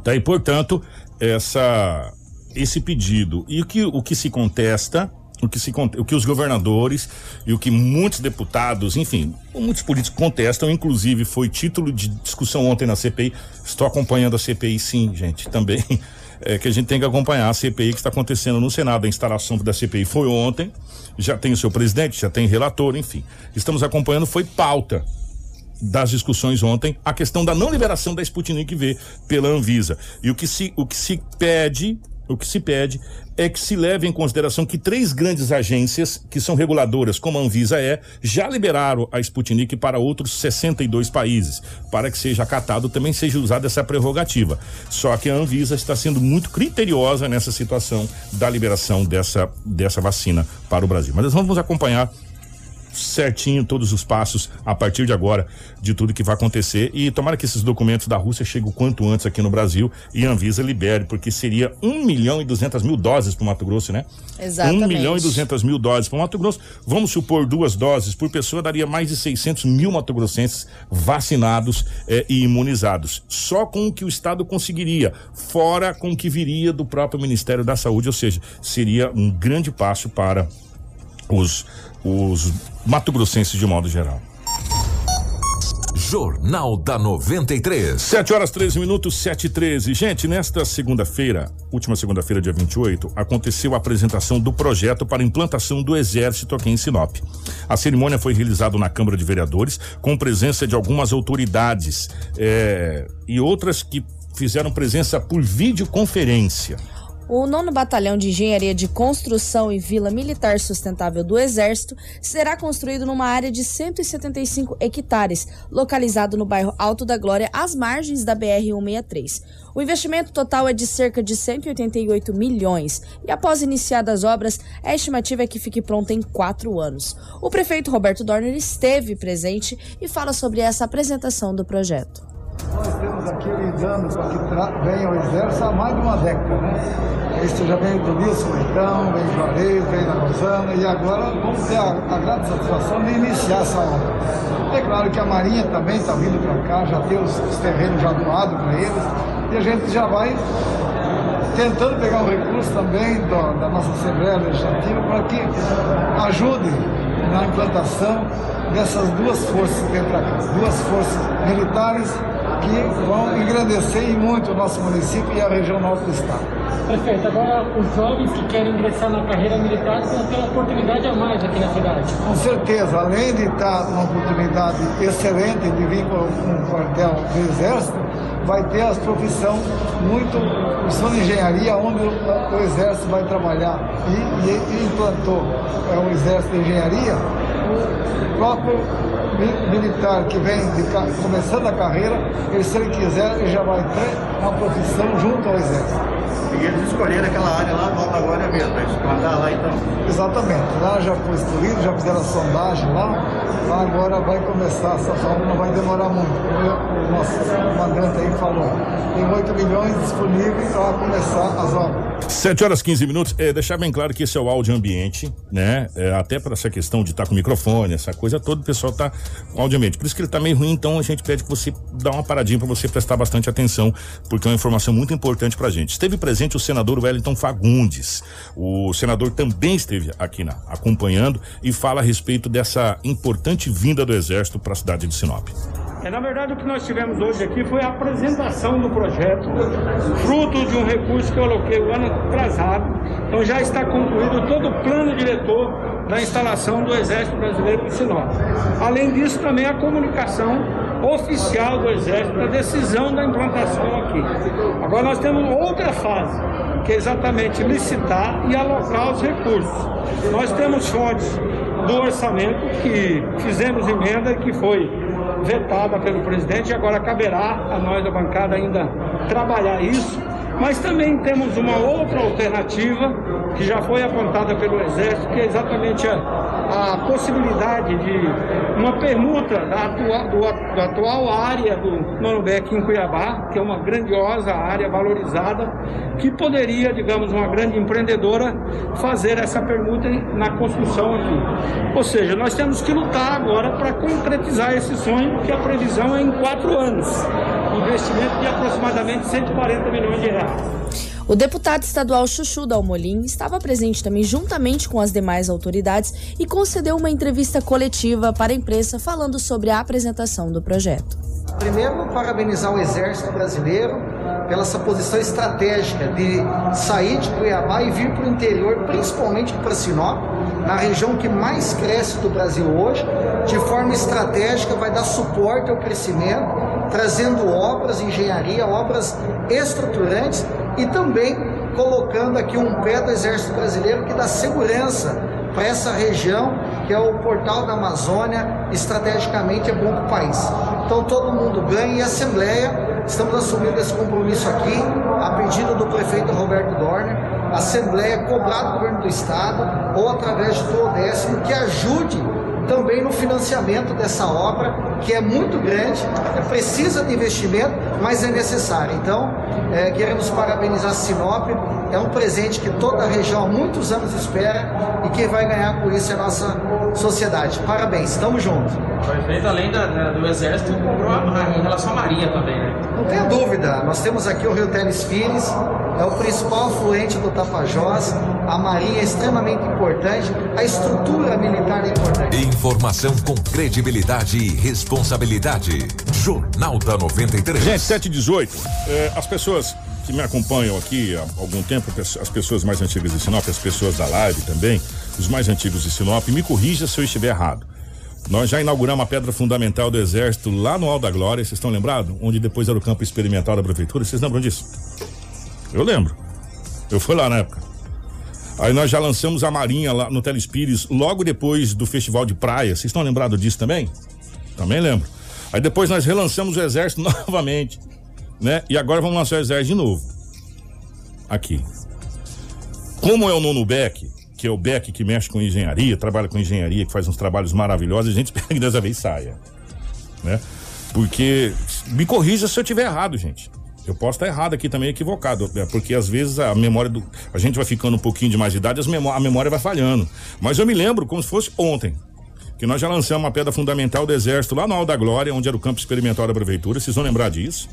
Daí, portanto, essa esse pedido e o que, o que se contesta, o que, se, o que os governadores e o que muitos deputados, enfim, muitos políticos contestam, inclusive foi título de discussão ontem na CPI. Estou acompanhando a CPI, sim, gente, também. É que a gente tem que acompanhar a CPI que está acontecendo no Senado. A instalação da CPI foi ontem, já tem o seu presidente, já tem relator, enfim. Estamos acompanhando, foi pauta das discussões ontem a questão da não liberação da Sputnik V pela Anvisa. E o que se, o que se pede o que se pede é que se leve em consideração que três grandes agências, que são reguladoras, como a Anvisa é, já liberaram a Sputnik para outros 62 países, para que seja acatado também seja usada essa prerrogativa. Só que a Anvisa está sendo muito criteriosa nessa situação da liberação dessa, dessa vacina para o Brasil. Mas nós vamos acompanhar certinho todos os passos a partir de agora de tudo que vai acontecer e tomara que esses documentos da Rússia cheguem o quanto antes aqui no Brasil e a Anvisa libere, porque seria um milhão e duzentas mil doses para o Mato Grosso, né? Exatamente. Um milhão e duzentas mil doses para o Mato Grosso. Vamos supor duas doses por pessoa, daria mais de 600 mil matogrossenses vacinados eh, e imunizados. Só com o que o Estado conseguiria, fora com o que viria do próprio Ministério da Saúde, ou seja, seria um grande passo para os os mato-grossenses de modo geral. Jornal da 93. 7 horas 13 minutos, 7 e 13. Gente, nesta segunda-feira, última segunda-feira, dia 28, aconteceu a apresentação do projeto para implantação do Exército aqui em Sinop. A cerimônia foi realizada na Câmara de Vereadores, com presença de algumas autoridades é, e outras que fizeram presença por videoconferência. O nono Batalhão de Engenharia de Construção e Vila Militar Sustentável do Exército será construído numa área de 175 hectares, localizado no bairro Alto da Glória, às margens da BR-163. O investimento total é de cerca de 188 milhões e, após iniciadas as obras, a estimativa é que fique pronta em quatro anos. O prefeito Roberto Dorner esteve presente e fala sobre essa apresentação do projeto. Nós temos aqui lidando para que venha ao exército há mais de uma década, né? Isso já veio do Nilson Leitão, veio do Juarez, veio da Rosana e agora vamos ter a, a grande satisfação de iniciar essa obra. É claro que a Marinha também está vindo para cá, já tem os, os terrenos já doados para eles e a gente já vai tentando pegar um recurso também do, da nossa Assembleia Legislativa para que ajude na implantação dessas duas forças que vêm para cá, duas forças militares que vão engrandecer muito o nosso município e a região norte do estado. Prefeito, agora os jovens que querem ingressar na carreira militar vão ter uma oportunidade a mais aqui na cidade. Com certeza, além de estar uma oportunidade excelente de vir para um quartel do Exército, vai ter as profissão muito, profissão de engenharia, onde o, o Exército vai trabalhar. E, e, e implantou é, o Exército de Engenharia, o próprio militar que vem de, começando a carreira, ele, se ele quiser, ele já vai ter uma profissão junto ao Exército. E eles escolheram aquela área lá do Alta Glória mesmo, para explorar lá então? Exatamente. Lá já foi excluído, já fizeram a sondagem lá. Lá agora vai começar, essa obra não vai demorar muito. Como o nosso comandante aí falou. Tem 8 milhões disponíveis para começar as obras. 7 horas 15 minutos. É, deixar bem claro que esse é o áudio ambiente, né? É, até para essa questão de estar tá com microfone, essa coisa toda, o pessoal tá com áudio ambiente. Por isso que ele tá meio ruim, então a gente pede que você dá uma paradinha para você prestar bastante atenção, porque é uma informação muito importante pra gente. Esteve presente o senador Wellington Fagundes. O senador também esteve aqui na, acompanhando e fala a respeito dessa importante vinda do exército para a cidade de Sinop. É, na verdade, o que nós tivemos hoje aqui foi a apresentação do projeto, fruto de um recurso que eu aloquei o ano atrasado. Então já está concluído todo o plano diretor da instalação do Exército Brasileiro em Sinop. Além disso, também a comunicação oficial do Exército da decisão da implantação aqui. Agora nós temos outra fase, que é exatamente licitar e alocar os recursos. Nós temos fontes do orçamento que fizemos emenda que foi vetada pelo presidente e agora caberá a nós da bancada ainda trabalhar isso. Mas também temos uma outra alternativa que já foi apontada pelo Exército, que é exatamente a, a possibilidade de uma permuta da do, da atual área do Nonobec em Cuiabá, que é uma grandiosa área valorizada, que poderia, digamos, uma grande empreendedora fazer essa permuta na construção aqui. Ou seja, nós temos que lutar agora para concretizar esse sonho, que a previsão é em quatro anos. Investimento de aproximadamente 140 milhões de reais. O deputado estadual Chuchu Dalmolin estava presente também juntamente com as demais autoridades e concedeu uma entrevista coletiva para a imprensa falando sobre a apresentação do projeto. Primeiro, parabenizar o Exército Brasileiro pela sua posição estratégica de sair de Cuiabá e vir para o interior, principalmente para Sinop, na região que mais cresce do Brasil hoje, de forma estratégica, vai dar suporte ao crescimento, trazendo obras, engenharia, obras estruturantes e também colocando aqui um pé do Exército Brasileiro que dá segurança para essa região, que é o portal da Amazônia, estrategicamente é bom para o país. Então todo mundo ganha e a Assembleia, estamos assumindo esse compromisso aqui, a pedido do prefeito Roberto Dorner, a Assembleia cobrar do governo do Estado ou através do décimo que ajude também no financiamento dessa obra, que é muito grande, é, precisa de investimento, mas é necessário. Então, é, queremos parabenizar a Sinop, é um presente que toda a região há muitos anos espera e quem vai ganhar com isso é a nossa sociedade. Parabéns, estamos juntos. Perfeito, além da, da, do Exército, comprou em relação à Marinha também, né? Não tenha dúvida, nós temos aqui o Rio Teles Pires, é o principal afluente do Tapajós, a Marinha é extremamente importante, a estrutura militar é importante. Informação com credibilidade e responsabilidade. Jornal da 93. Gente, 718. É, as pessoas que me acompanham aqui há algum tempo, as pessoas mais antigas de Sinop, as pessoas da live também, os mais antigos de Sinop, me corrija se eu estiver errado. Nós já inauguramos a pedra fundamental do Exército lá no Alto da Glória, vocês estão lembrados? Onde depois era o campo experimental da Prefeitura, vocês lembram disso? Eu lembro. Eu fui lá na época. Aí nós já lançamos a Marinha lá no Telespires logo depois do Festival de Praia. Vocês estão lembrados disso também? Também lembro. Aí depois nós relançamos o Exército novamente, né? E agora vamos lançar o Exército de novo. Aqui. Como é o nono Beck, que é o Beck que mexe com engenharia, trabalha com engenharia, que faz uns trabalhos maravilhosos, a gente espera que dessa vez saia. Né? Porque, me corrija se eu estiver errado, gente. Eu posso estar errado aqui também, equivocado, é, porque às vezes a memória do. A gente vai ficando um pouquinho de mais idade, memó a memória vai falhando. Mas eu me lembro como se fosse ontem. Que nós já lançamos uma pedra fundamental do Exército lá no Alto da Glória, onde era o campo experimental da Prefeitura, vocês vão lembrar disso.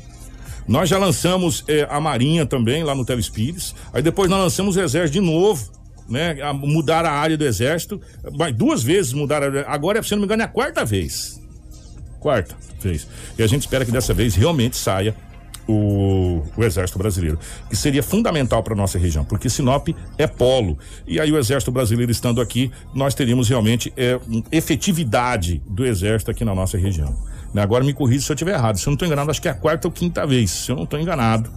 Nós já lançamos é, a Marinha também, lá no Telespires. Aí depois nós lançamos o Exército de novo né? A mudar a área do exército, mas duas vezes mudaram. Agora, se não me engano, é a quarta vez. Quarta vez. E a gente espera que dessa vez realmente saia o, o, Exército Brasileiro, que seria fundamental para nossa região, porque Sinop é polo. E aí o Exército Brasileiro estando aqui, nós teríamos realmente é, efetividade do Exército aqui na nossa região. Né? Agora me corrija se eu estiver errado. Se eu não estou enganado, acho que é a quarta ou quinta vez. Se eu não estou enganado,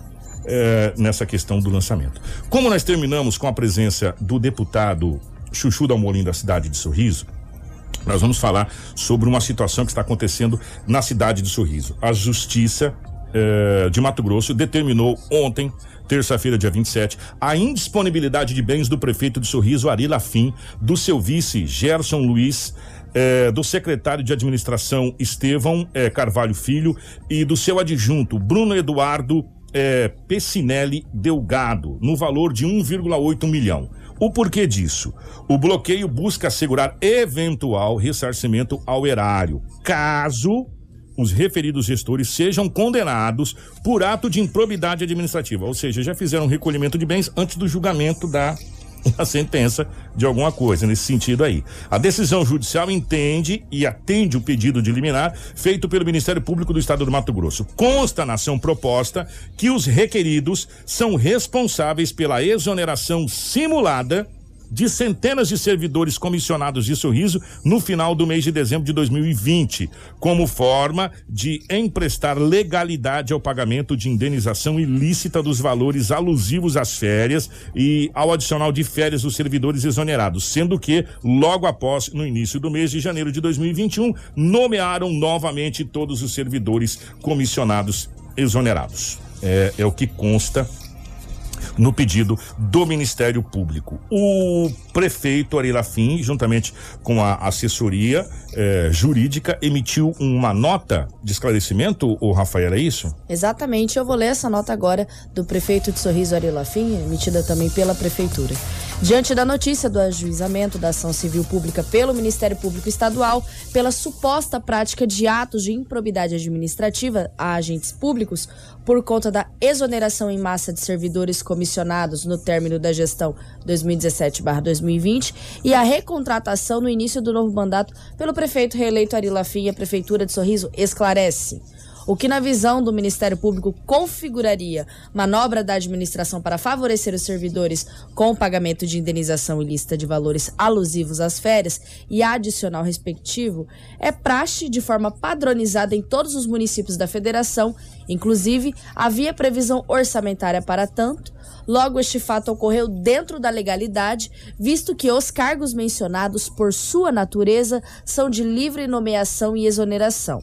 é, nessa questão do lançamento. Como nós terminamos com a presença do deputado Chuchu Dalmolin da cidade de Sorriso, nós vamos falar sobre uma situação que está acontecendo na cidade de Sorriso. A Justiça é, de Mato Grosso determinou ontem, terça-feira, dia 27, a indisponibilidade de bens do prefeito de Sorriso, Ari Lafim, do seu vice, Gerson Luiz, é, do secretário de administração Estevão é, Carvalho Filho e do seu adjunto Bruno Eduardo é, Pessinelli Delgado, no valor de 1,8 milhão. O porquê disso? O bloqueio busca assegurar eventual ressarcimento ao erário, caso os referidos gestores sejam condenados por ato de improbidade administrativa, ou seja, já fizeram recolhimento de bens antes do julgamento da a sentença de alguma coisa nesse sentido aí. A decisão judicial entende e atende o pedido de liminar feito pelo Ministério Público do Estado do Mato Grosso. Consta na ação proposta que os requeridos são responsáveis pela exoneração simulada de centenas de servidores comissionados de sorriso no final do mês de dezembro de 2020, como forma de emprestar legalidade ao pagamento de indenização ilícita dos valores alusivos às férias e ao adicional de férias dos servidores exonerados, sendo que, logo após, no início do mês de janeiro de 2021, nomearam novamente todos os servidores comissionados exonerados. É, é o que consta no pedido do Ministério Público. O prefeito Ari Lafim, juntamente com a assessoria eh, jurídica, emitiu uma nota de esclarecimento, o Rafael, é isso? Exatamente, eu vou ler essa nota agora do prefeito de Sorriso Ari Lafim, emitida também pela prefeitura. Diante da notícia do ajuizamento da ação civil pública pelo Ministério Público Estadual pela suposta prática de atos de improbidade administrativa a agentes públicos por conta da exoneração em massa de servidores comissionados no término da gestão 2017/2020 e a recontratação no início do novo mandato pelo prefeito reeleito Ari Lafim, a prefeitura de Sorriso esclarece o que, na visão do Ministério Público, configuraria manobra da administração para favorecer os servidores com o pagamento de indenização ilícita de valores alusivos às férias e adicional respectivo, é praxe de forma padronizada em todos os municípios da federação, inclusive havia previsão orçamentária para tanto. Logo, este fato ocorreu dentro da legalidade, visto que os cargos mencionados, por sua natureza, são de livre nomeação e exoneração.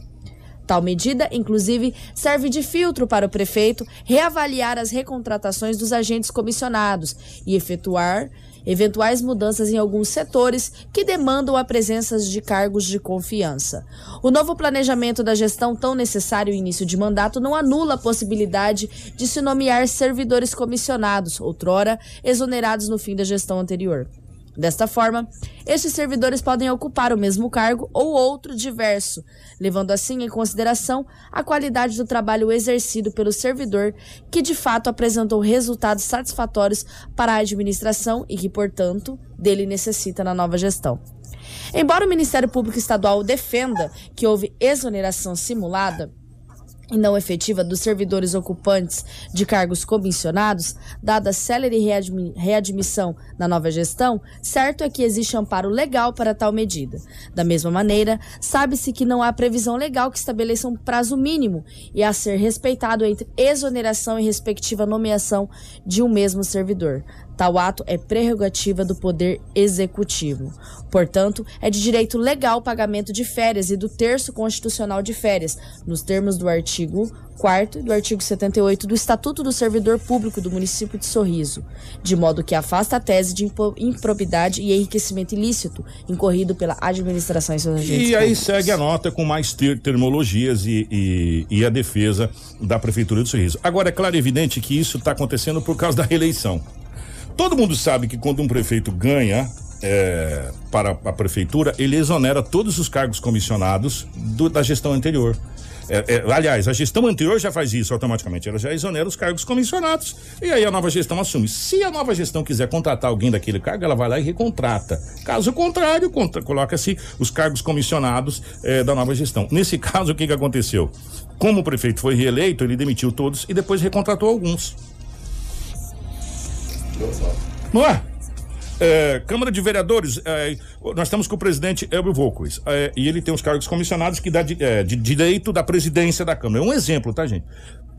Tal medida, inclusive, serve de filtro para o prefeito reavaliar as recontratações dos agentes comissionados e efetuar eventuais mudanças em alguns setores que demandam a presença de cargos de confiança. O novo planejamento da gestão, tão necessário no início de mandato, não anula a possibilidade de se nomear servidores comissionados, outrora exonerados no fim da gestão anterior. Desta forma, estes servidores podem ocupar o mesmo cargo ou outro diverso, levando assim em consideração a qualidade do trabalho exercido pelo servidor, que de fato apresentou resultados satisfatórios para a administração e que, portanto, dele necessita na nova gestão. Embora o Ministério Público Estadual defenda que houve exoneração simulada, e não efetiva dos servidores ocupantes de cargos comissionados, dada célere readmi readmissão na nova gestão, certo é que existe amparo legal para tal medida. Da mesma maneira, sabe-se que não há previsão legal que estabeleça um prazo mínimo e a ser respeitado entre exoneração e respectiva nomeação de um mesmo servidor. Tal ato é prerrogativa do Poder Executivo. Portanto, é de direito legal o pagamento de férias e do terço constitucional de férias, nos termos do artigo 4 e do artigo 78 do Estatuto do Servidor Público do município de Sorriso, de modo que afasta a tese de improbidade e enriquecimento ilícito incorrido pela administração e seus agentes. E aí públicos. segue a nota com mais ter termologias e, e, e, a defesa da Prefeitura de Sorriso. Agora, é claro e evidente que isso está acontecendo por causa da reeleição. Todo mundo sabe que quando um prefeito ganha é, para a prefeitura, ele exonera todos os cargos comissionados do, da gestão anterior. É, é, aliás, a gestão anterior já faz isso automaticamente, ela já exonera os cargos comissionados e aí a nova gestão assume. Se a nova gestão quiser contratar alguém daquele cargo, ela vai lá e recontrata. Caso contrário, coloca-se os cargos comissionados é, da nova gestão. Nesse caso, o que, que aconteceu? Como o prefeito foi reeleito, ele demitiu todos e depois recontratou alguns. Não é? É, Câmara de Vereadores, é, nós estamos com o presidente Elbio Volquez, é, e ele tem os cargos comissionados que dá de, é, de, direito da presidência da Câmara. É um exemplo, tá, gente?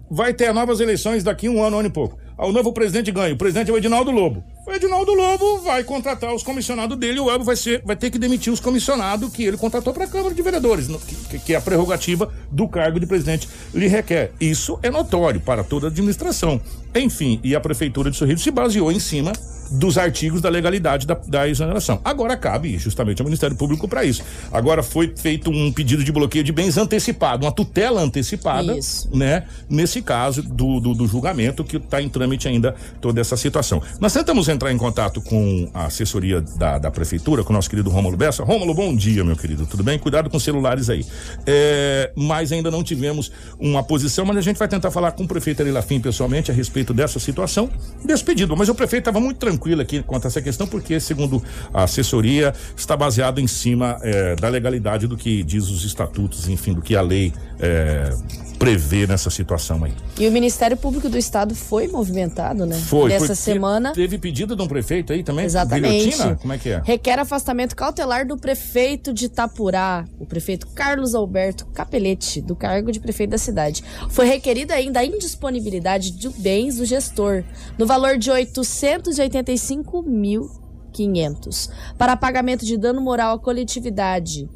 Vai ter novas eleições daqui um ano, um ano e pouco. O novo presidente ganha. O presidente é o Edinaldo Lobo. O Edinaldo Lobo vai contratar os comissionados dele o Elbio vai, ser, vai ter que demitir os comissionados que ele contratou para a Câmara de Vereadores, que, que a prerrogativa do cargo de presidente lhe requer. Isso é notório para toda a administração. Enfim, e a Prefeitura de Sorriso se baseou em cima dos artigos da legalidade da, da exoneração. Agora cabe justamente ao Ministério Público para isso. Agora foi feito um pedido de bloqueio de bens antecipado, uma tutela antecipada, Isso. né? Nesse caso do, do, do julgamento que está em trâmite ainda toda essa situação. Nós tentamos entrar em contato com a assessoria da, da prefeitura, com o nosso querido Rômulo Bessa. Rômulo, bom dia, meu querido. Tudo bem? Cuidado com os celulares aí. É, mas ainda não tivemos uma posição, mas a gente vai tentar falar com o prefeito Ari Lafim pessoalmente a respeito dessa situação, desse pedido. Mas o prefeito estava muito tranquilo aqui quanto a essa questão, porque, segundo a assessoria, está baseado em cima é, da legalidade do que diz os estatutos, enfim, do que a lei é, prevê nessa situação aí. E o Ministério Público do Estado foi movimentado, né? Foi. Nessa semana. Teve pedido de um prefeito aí também? Exatamente. Guilhotina? Como é que é? Requer afastamento cautelar do prefeito de Itapurá, o prefeito Carlos Alberto Capelete, do cargo de prefeito da cidade. Foi requerida ainda a indisponibilidade de bens do gestor, no valor de 885.500, para pagamento de dano moral à coletividade.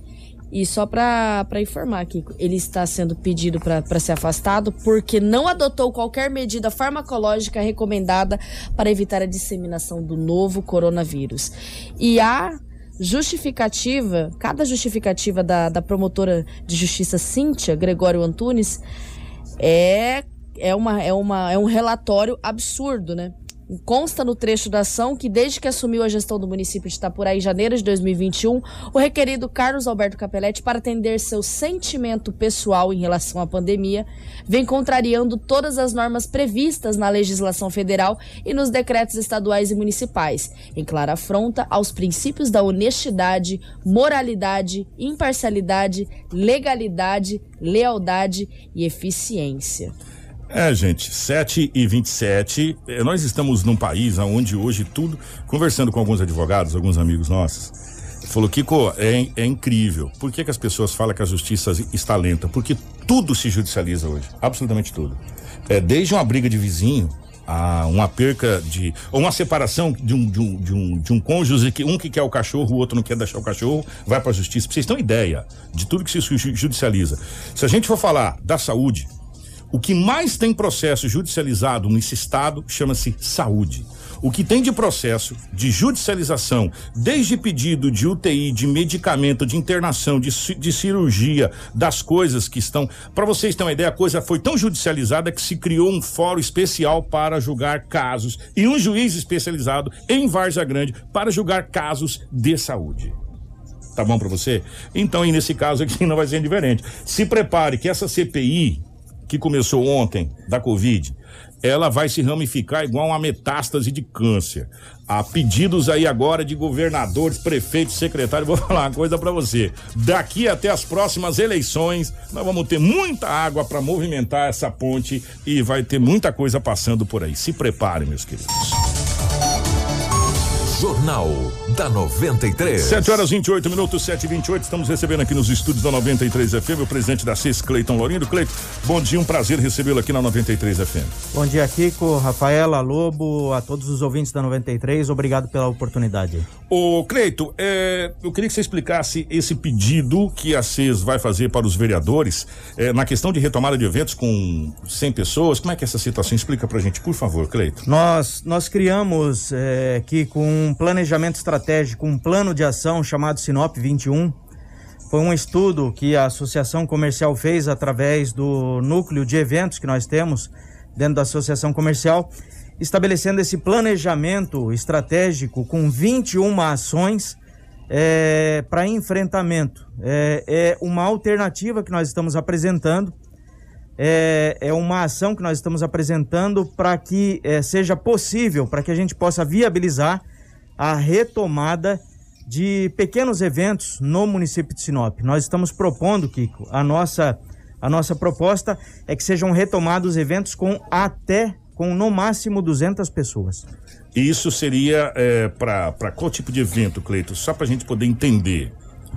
E só para informar aqui, ele está sendo pedido para ser afastado porque não adotou qualquer medida farmacológica recomendada para evitar a disseminação do novo coronavírus. E a justificativa, cada justificativa da, da promotora de justiça Cíntia Gregório Antunes é, é, uma, é, uma, é um relatório absurdo, né? Consta no trecho da ação que, desde que assumiu a gestão do município de Itapurá em janeiro de 2021, o requerido Carlos Alberto Capelletti, para atender seu sentimento pessoal em relação à pandemia, vem contrariando todas as normas previstas na legislação federal e nos decretos estaduais e municipais, em clara afronta aos princípios da honestidade, moralidade, imparcialidade, legalidade, lealdade e eficiência. É, gente, 7 e 27 eh, nós estamos num país onde hoje tudo, conversando com alguns advogados, alguns amigos nossos, falou, Kiko, é, é incrível. Por que, que as pessoas falam que a justiça está lenta? Porque tudo se judicializa hoje, absolutamente tudo. É, desde uma briga de vizinho, a uma perca de. ou uma separação de um, de um, de um, de um cônjuge que um que quer o cachorro, o outro não quer deixar o cachorro, vai para a justiça. Pra vocês uma ideia de tudo que se ju- judicializa. Se a gente for falar da saúde, o que mais tem processo judicializado nesse estado chama-se saúde. O que tem de processo de judicialização, desde pedido de UTI, de medicamento, de internação, de, de cirurgia, das coisas que estão. Para vocês terem uma ideia, a coisa foi tão judicializada que se criou um fórum especial para julgar casos e um juiz especializado em Várzea Grande para julgar casos de saúde. Tá bom para você? Então, e nesse caso aqui não vai ser diferente. Se prepare que essa CPI que começou ontem da Covid, ela vai se ramificar igual uma metástase de câncer. Há pedidos aí agora de governadores, prefeitos, secretários. Vou falar uma coisa para você. Daqui até as próximas eleições, nós vamos ter muita água para movimentar essa ponte e vai ter muita coisa passando por aí. Se prepare, meus queridos. Jornal da 93. 7 horas 28 minutos, 7 e 28 Estamos recebendo aqui nos estúdios da 93 FM o presidente da CIS, Cleiton Lorindo. Cleiton, bom dia, um prazer recebê-lo aqui na 93 FM. Bom dia, Kiko, Rafaela, Lobo, a todos os ouvintes da 93, obrigado pela oportunidade. Ô, Cleito, é, eu queria que você explicasse esse pedido que a CES vai fazer para os vereadores é, na questão de retomada de eventos com 100 pessoas. Como é que é essa situação? Explica pra gente, por favor, Cleito. Nós, nós criamos é, aqui com um planejamento estratégico, um plano de ação chamado Sinop 21. Foi um estudo que a Associação Comercial fez através do núcleo de eventos que nós temos dentro da Associação Comercial, estabelecendo esse planejamento estratégico com 21 ações para enfrentamento. É, é uma alternativa que nós estamos apresentando é, é uma ação que nós estamos apresentando para que é, seja possível, para que a gente possa viabilizar a retomada de pequenos eventos no município de Sinop. Nós estamos propondo, Kiko, a nossa, a nossa proposta é que sejam retomados eventos com até, com no máximo 200 pessoas. E isso seria é, para qual tipo de evento, Cleito? Só pra gente poder entender.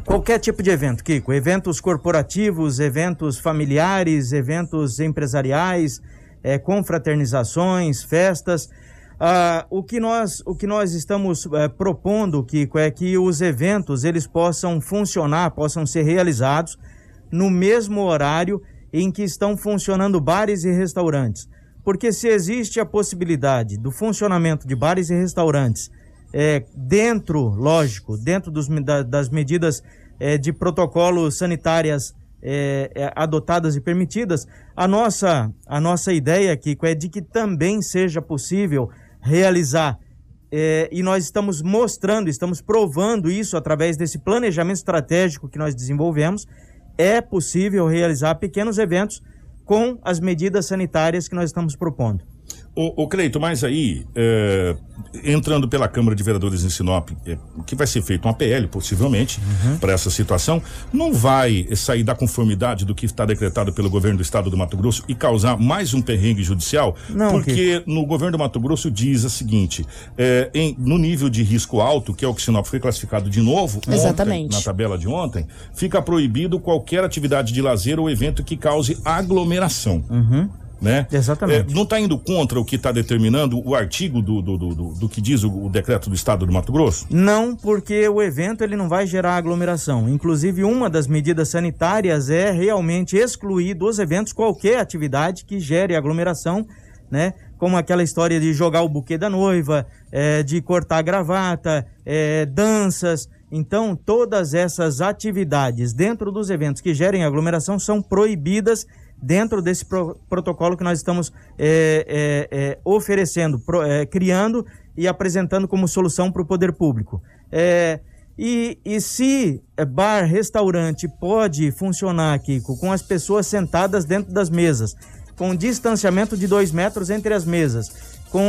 Qualquer tipo de evento, Kiko. Eventos corporativos, eventos familiares, eventos empresariais, eh, confraternizações, festas. Ah, o, que nós, o que nós estamos eh, propondo, Kiko, é que os eventos eles possam funcionar, possam ser realizados no mesmo horário em que estão funcionando bares e restaurantes. Porque se existe a possibilidade do funcionamento de bares e restaurantes é, dentro, lógico, dentro dos, da, das medidas é, de protocolos sanitárias adotadas e permitidas, a nossa, a nossa ideia, Kiko, é de que também seja possível realizar é, e nós estamos mostrando, estamos provando isso através desse planejamento estratégico que nós desenvolvemos. É possível realizar pequenos eventos com as medidas sanitárias que nós estamos propondo. O, o Cleito, mas aí, é, entrando pela Câmara de Vereadores em Sinop, é, que vai ser feito uma PL, possivelmente, Uhum. para essa situação, não vai sair da conformidade do que está decretado pelo governo do estado do Mato Grosso e causar mais um perrengue judicial? Não, Porque no governo do Mato Grosso diz o seguinte: é, em- no nível de risco alto, que é o que Sinop foi classificado de novo, ontem, Exatamente. na tabela de ontem, fica proibido qualquer atividade de lazer ou evento que cause aglomeração Uhum. Né? Exatamente. É, não está indo contra o que está determinando o artigo do, do, do, do- que diz o, o decreto do Estado do Mato Grosso? Não, porque o evento ele não vai gerar aglomeração. Inclusive, uma das medidas sanitárias é realmente excluir dos eventos qualquer atividade que gere aglomeração, né? Como aquela história de jogar o buquê da noiva, eh, de cortar a gravata, eh, danças. Então, todas essas atividades dentro dos eventos que gerem aglomeração são proibidas dentro desse pro- protocolo que nós estamos eh, eh, eh, oferecendo, pro- eh, criando e apresentando como solução para o poder público. É, e, e se é, bar, restaurante pode funcionar, Kiko, com as pessoas sentadas dentro das mesas, com distanciamento de dois metros entre as mesas, com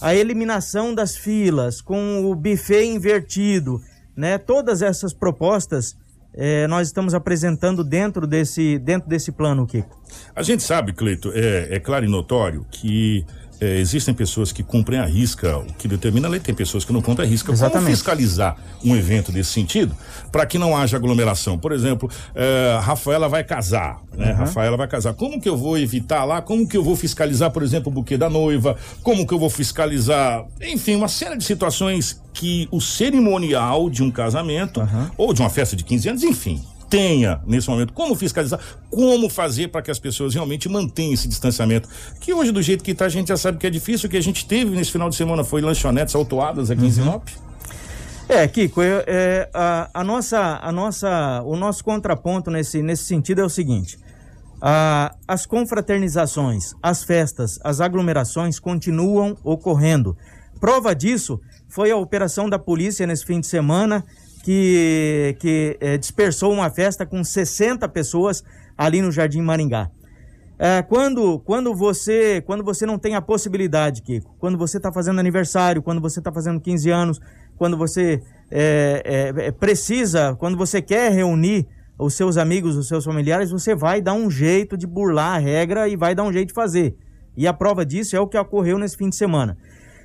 a eliminação das filas, com o buffet invertido, né? Todas essas propostas eh, nós estamos apresentando dentro desse, dentro desse plano, Kiko. A gente sabe, Cleito, é, é claro e notório que é, existem pessoas que cumprem a risca o que determina a lei, tem pessoas que não cumprem a risca. Como Exatamente. fiscalizar um evento desse sentido para que não haja aglomeração? Por exemplo, é, Rafaela vai casar, né? Uhum. Rafaela vai casar. Como que eu vou evitar lá? Como que eu vou fiscalizar, por exemplo, o buquê da noiva? Como que eu vou fiscalizar? Enfim, uma série de situações que o cerimonial de um casamento ou de uma festa de 15 anos, enfim, tenha nesse momento como fiscalizar, como fazer para que as pessoas realmente mantenham esse distanciamento. Que hoje, do jeito que está, a gente já sabe que é difícil. O que a gente teve nesse final de semana foi lanchonetes autuadas aqui em Sinop. É, Kiko, eu- é, a, a nossa, a nossa, o nosso contraponto nesse, nesse sentido é o seguinte: a- as confraternizações, as festas, as aglomerações continuam ocorrendo. Prova disso foi a operação da polícia nesse fim de semana que, que eh, dispersou uma festa com 60 pessoas ali no Jardim Maringá. É, quando, quando, você, quando você não tem a possibilidade, Kiko, quando você está fazendo aniversário, quando você está fazendo 15 anos, quando você é, é, é, precisa, quando você quer reunir os seus amigos, os seus familiares, você vai dar um jeito de burlar a regra e vai dar um jeito de fazer. E a prova disso é o que ocorreu nesse fim de semana.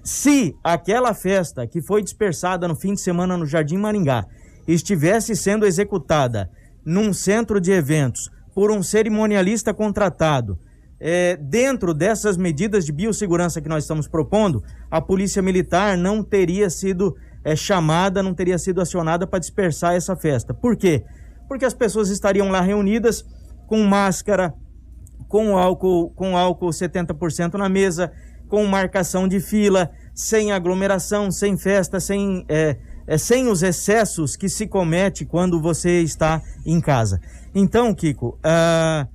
Se aquela festa que foi dispersada no fim de semana no Jardim Maringá estivesse sendo executada num centro de eventos por um cerimonialista contratado, é, dentro dessas medidas de biossegurança que nós estamos propondo, a Polícia Militar não teria sido é, chamada, não teria sido acionada para dispersar essa festa. Por quê? Porque as pessoas estariam lá reunidas com máscara, com álcool, com álcool 70% na mesa, com marcação de fila, sem aglomeração, sem festa, sem, é, é, sem os excessos que se comete quando você está em casa. Então, Kiko, a,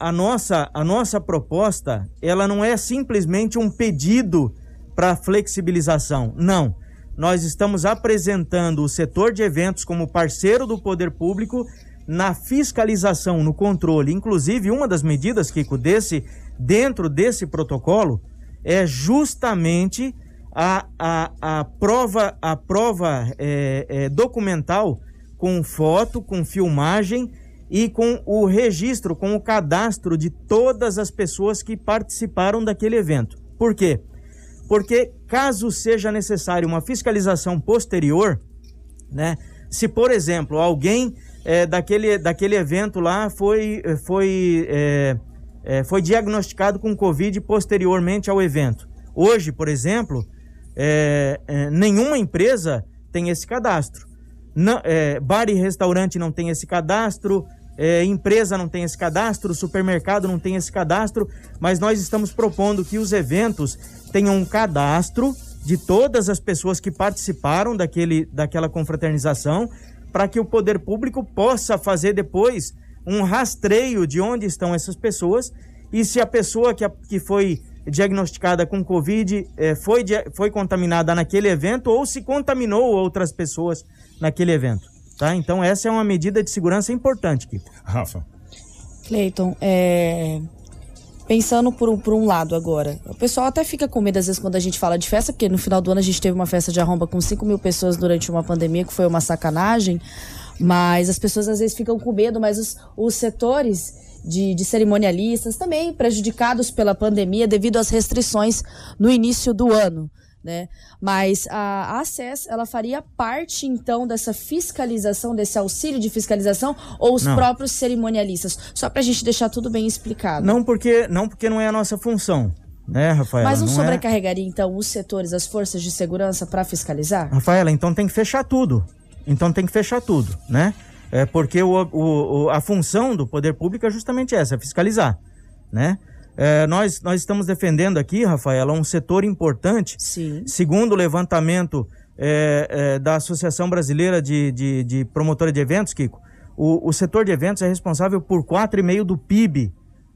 a, nossa, a nossa proposta, ela não é simplesmente um pedido para flexibilização, não. Nós estamos apresentando o setor de eventos como parceiro do poder público na fiscalização, no controle. Inclusive, uma das medidas, Kiko, desse, dentro desse protocolo é justamente a, a, a prova, a prova é, é, documental com foto, com filmagem e com o registro, com o cadastro de todas as pessoas que participaram daquele evento. Por quê? Porque caso seja necessário uma fiscalização posterior, né? Se, por exemplo, alguém é, daquele, daquele evento lá foi, foi, é, foi diagnosticado com Covid posteriormente ao evento. Hoje, por exemplo, é, é, nenhuma empresa tem esse cadastro. É, bar e restaurante não tem esse cadastro, é, empresa não tem esse cadastro, supermercado não tem esse cadastro, mas nós estamos propondo que os eventos tenham um cadastro de todas as pessoas que participaram daquele, daquela confraternização, para que o poder público possa fazer depois um rastreio de onde estão essas pessoas e se a pessoa que, a, que foi diagnosticada com Covid eh, foi, foi contaminada naquele evento ou se contaminou outras pessoas naquele evento. Tá? Então, essa é uma medida de segurança importante, Kiko. Rafa. Cleiton, é... pensando por um, por um lado agora, o pessoal até fica com medo às vezes quando a gente fala de festa, porque no final do ano a gente teve uma festa de arromba com 5 mil pessoas durante uma pandemia, que foi uma sacanagem, mas as pessoas às vezes ficam com medo, mas os, os setores de, de, cerimonialistas também prejudicados pela pandemia devido às restrições no início do ano né? Mas a, ACES, ela faria parte, então, dessa fiscalização, desse auxílio de fiscalização, ou os não. próprios cerimonialistas? Só para a gente deixar tudo bem explicado. Não porque, não porque não é a nossa função. Né, Rafaela? Mas não, não é? sobrecarregaria, é... então, os setores, as forças de segurança para fiscalizar? Rafaela, então tem que fechar tudo. Então tem que fechar tudo, né? É porque o, o, a função do poder público é justamente essa, é fiscalizar, né? É, nós, nós estamos defendendo aqui, Rafaela, um setor importante. Sim. Segundo o levantamento é, é, da Associação Brasileira de, de, de Promotora de Eventos, Kiko, o, o setor de eventos é responsável por 4,5% do PIB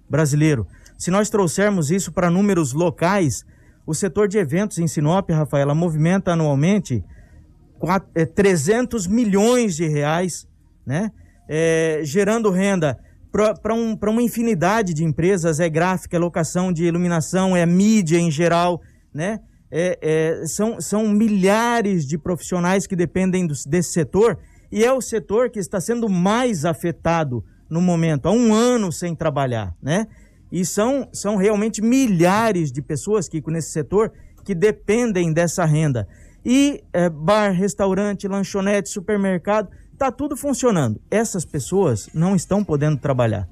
brasileiro. Se nós trouxermos isso para números locais, o setor de eventos em Sinop, Rafaela, movimenta anualmente 4, é, 300 milhões de reais, né? É, gerando renda para um, uma infinidade de empresas, é gráfica, é locação de iluminação, é mídia em geral, né? É, é, são, são milhares de profissionais que dependem do, desse setor e é o setor que está sendo mais afetado no momento, há um ano sem trabalhar, né? E são, são realmente milhares de pessoas, que nesse setor que dependem dessa renda. E é, bar, restaurante, lanchonete, supermercado, Está tudo funcionando. Essas pessoas não estão podendo trabalhar.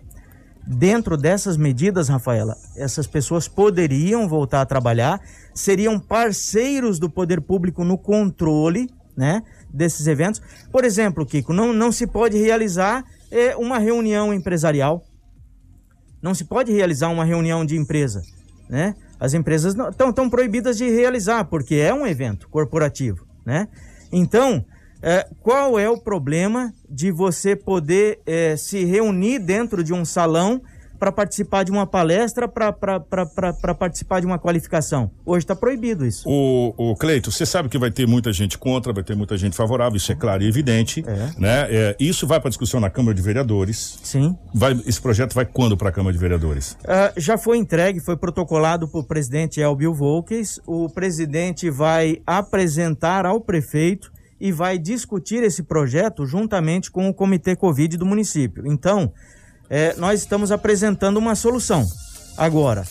Dentro dessas medidas, Rafaela, essas pessoas poderiam voltar a trabalhar, seriam parceiros do poder público no controle, né, desses eventos. Por exemplo, Kiko, não, não se pode realizar é, uma reunião empresarial, não se pode realizar uma reunião de empresa, né? As empresas estão proibidas de realizar porque é um evento corporativo, né? Então, é, qual é o problema de você poder é, se reunir dentro de um salão para participar de uma palestra, para participar de uma qualificação. Hoje está proibido isso. O, o Cleito, você sabe que vai ter muita gente contra, vai ter muita gente favorável, isso é claro e evidente. É. Né? É, isso vai para discussão na Câmara de Vereadores. Sim. Vai, esse projeto vai quando para a Câmara de Vereadores? Uh, já foi entregue, foi protocolado por presidente Elbio Volques. O presidente vai apresentar ao prefeito e vai discutir esse projeto juntamente com o Comitê Covid do município. Então, é, nós estamos apresentando uma solução. Agora,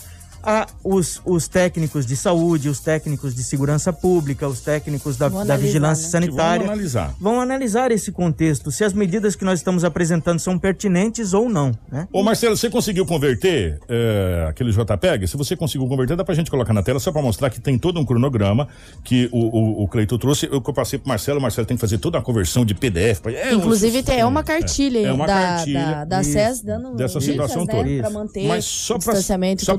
a, os, os técnicos de saúde, os técnicos de segurança pública, os técnicos da, analisar, da vigilância né? sanitária vão analisar. vão analisar esse contexto, se as medidas que nós estamos apresentando são pertinentes ou não. Né? Ô Marcelo, você conseguiu converter é, aquele JPEG? Se você conseguiu converter, dá pra gente colocar na tela só para mostrar que tem todo um cronograma que o, o, o Cleito trouxe. Eu que eu passei pro Marcelo, o Marcelo tem que fazer toda a conversão de PDF. É, Inclusive, tem é uma cartilha, é, é uma da, cartilha da, da SES dando dessa situação né, toda. Para manter Mas só para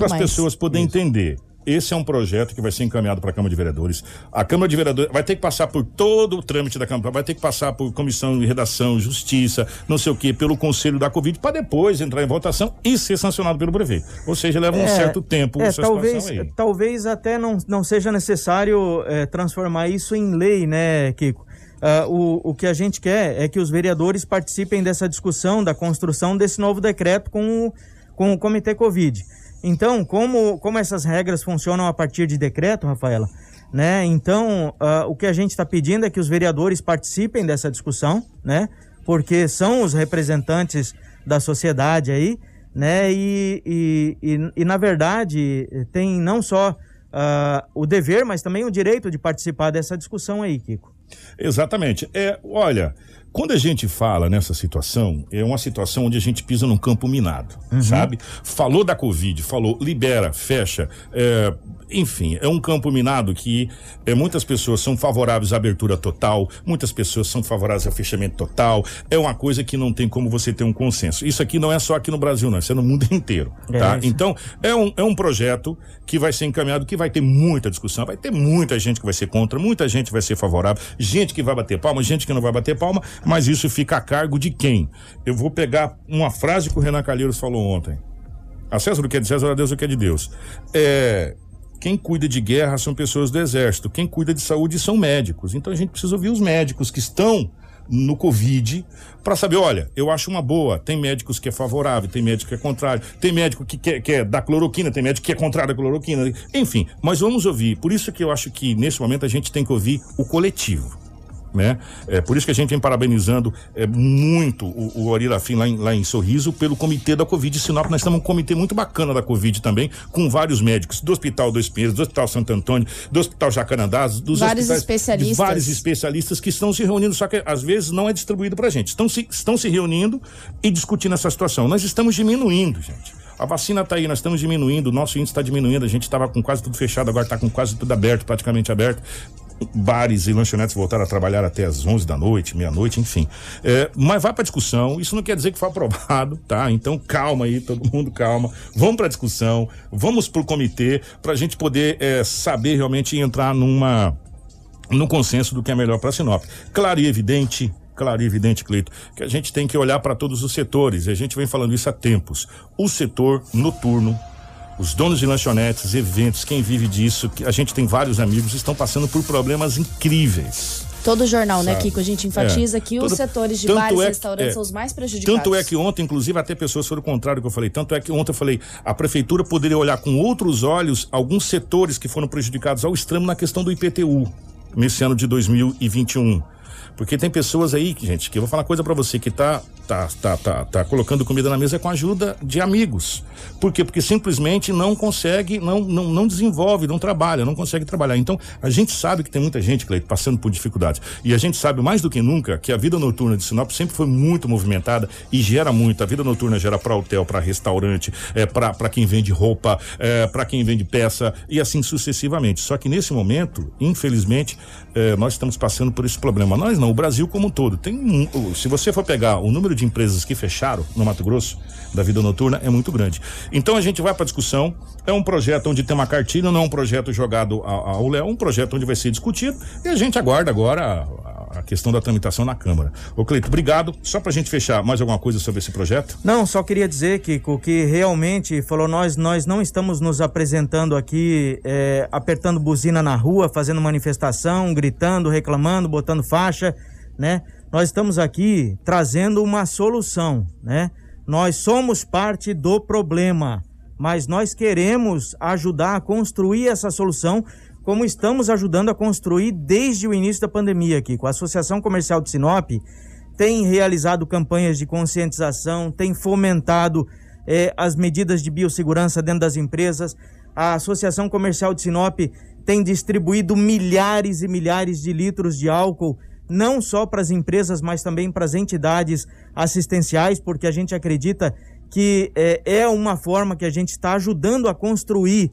as pessoas poderem entender. Esse é um projeto que vai ser encaminhado para a Câmara de Vereadores. A Câmara de Vereadores vai ter que passar por todo o trâmite da Câmara, vai ter que passar por comissão de redação, justiça, não sei o que, pelo Conselho da Covid, para depois entrar em votação e ser sancionado pelo prefeito. Ou seja, leva um é, certo tempo é, essa talvez, aí. Talvez até não, não seja necessário é, transformar isso em lei, né, Kiko? Uh, o, o que a gente quer é que os vereadores participem dessa discussão, da construção desse novo decreto com o, com o Comitê Covid. Então, como, como essas regras funcionam a partir de decreto, Rafaela, né? Então, uh, o que a gente está pedindo é que os vereadores participem dessa discussão, né? Porque são os representantes da sociedade aí, né? E, e, e, e na verdade, tem não só uh, o dever, mas também o direito de participar dessa discussão aí, Kiko. Exatamente. É, olha, quando a gente fala nessa situação, é uma situação onde a gente pisa num campo minado, Uhum. sabe? Falou da Covid, falou libera, fecha, é, enfim, é um campo minado que é, muitas pessoas são favoráveis à abertura total, muitas pessoas são favoráveis ao fechamento total. É uma coisa que não tem como você ter um consenso. Isso aqui não é só aqui no Brasil, não, isso é no mundo inteiro, É tá? Então, é um, é um projeto que vai ser encaminhado, que vai ter muita discussão, vai ter muita gente que vai ser contra, muita gente vai ser favorável, gente que vai bater palma, gente que não vai bater palma, mas isso fica a cargo de quem? Eu vou pegar uma frase que o Renan Calheiros falou ontem. A César o que é de César, a Deus o que é de Deus. É, quem cuida de guerra são pessoas do exército, quem cuida de saúde são médicos. Então a gente precisa ouvir os médicos que estão no Covid para saber, olha, eu acho uma boa. Tem médicos que é favorável, tem médico que é contrário, tem médico que quer, quer dar cloroquina, tem médico que é contrário à cloroquina. Enfim, mas vamos ouvir. Por isso que eu acho que nesse momento a gente tem que ouvir o coletivo né? É por isso que a gente vem parabenizando é, muito o, o Orirafim lá em, lá em Sorriso pelo comitê da Covid Sinop. Nós estamos um comitê muito bacana da Covid também, com vários médicos do Hospital Dois Pinheiros, do Hospital Santo Antônio, do Hospital Jacarandás, dos Vários especialistas. vários especialistas que estão se reunindo, só que às vezes não é distribuído pra gente. Estão se, estão se reunindo e discutindo essa situação. Nós estamos diminuindo, gente. A vacina tá aí, nós estamos diminuindo, o nosso índice está diminuindo, a gente estava com quase tudo fechado, agora está com quase tudo aberto, praticamente aberto. Bares e lanchonetes voltaram a trabalhar até as 11 da noite, meia-noite, enfim. É, mas vai para discussão, isso não quer dizer que foi aprovado, tá? Então calma aí, todo mundo calma. Vamos para discussão, vamos pro comitê, para a gente poder é, saber realmente entrar numa no consenso do que é melhor para Sinop. Claro e evidente, claro e evidente, Cleito, que a gente tem que olhar para todos os setores. E a gente vem falando isso há tempos. O setor noturno, os donos de lanchonetes, eventos, quem vive disso, que a gente tem vários amigos, estão passando por problemas incríveis. Todo jornal, né, Sabe? Kiko? A gente enfatiza É. que Todo- os setores de bares e é restaurantes é. são os mais prejudicados. Tanto é que ontem, inclusive, até pessoas foram contrário do que eu falei. Tanto é que ontem eu falei, a prefeitura poderia olhar com outros olhos alguns setores que foram prejudicados ao extremo na questão do IPTU nesse ano de 2021. Porque tem pessoas aí, gente, que eu vou falar coisa pra você, que tá, tá, tá, tá, tá colocando comida na mesa com a ajuda de amigos. Por quê? Porque simplesmente não consegue, não, não, não desenvolve, não trabalha, não consegue trabalhar. Então, a gente sabe que tem muita gente, Cleito, passando por dificuldades. E a gente sabe mais do que nunca que a vida noturna de Sinop sempre foi muito movimentada e gera muito. A vida noturna gera para hotel, para restaurante, é, para quem vende roupa, é, para quem vende peça e assim sucessivamente. Só que nesse momento, infelizmente, é, nós estamos passando por esse problema. Nós não, o Brasil como um todo. Tem um, se você for pegar o número de empresas que fecharam no Mato Grosso da vida noturna é muito grande. Então a gente vai para discussão. É um projeto onde tem uma cartilha, não é um projeto jogado ao Léo, é um projeto onde vai ser discutido e a gente aguarda agora a, a questão da tramitação na Câmara. Ô Cleito, obrigado. Só pra gente fechar, mais alguma coisa sobre esse projeto? Não, só queria dizer, Kiko, que realmente falou nós, nós não estamos nos apresentando aqui é, apertando buzina na rua, fazendo manifestação, gritando, reclamando, botando faixa, né? Nós estamos aqui trazendo uma solução, né? Nós somos parte do problema, mas nós queremos ajudar a construir essa solução como estamos ajudando a construir desde o início da pandemia aqui. Com a Associação Comercial de Sinop, tem realizado campanhas de conscientização, tem fomentado eh, as medidas de biossegurança dentro das empresas. A Associação Comercial de Sinop tem distribuído milhares e milhares de litros de álcool, não só para as empresas, mas também para as entidades assistenciais, porque a gente acredita que eh, é uma forma que a gente está ajudando a construir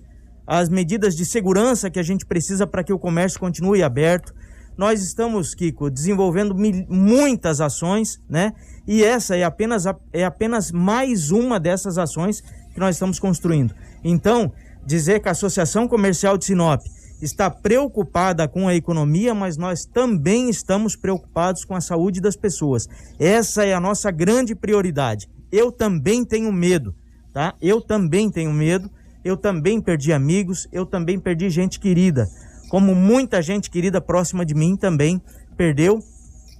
as medidas de segurança que a gente precisa para que o comércio continue aberto. Nós estamos, Kiko, desenvolvendo muitas ações, né? E essa é apenas, a- é apenas mais uma dessas ações que nós estamos construindo. Então, dizer que a Associação Comercial de Sinop está preocupada com a economia, mas nós também estamos preocupados com a saúde das pessoas. Essa é a nossa grande prioridade. Eu também tenho medo, tá? Eu também tenho medo. Eu também perdi amigos, eu também perdi gente querida. Como muita gente querida próxima de mim também perdeu,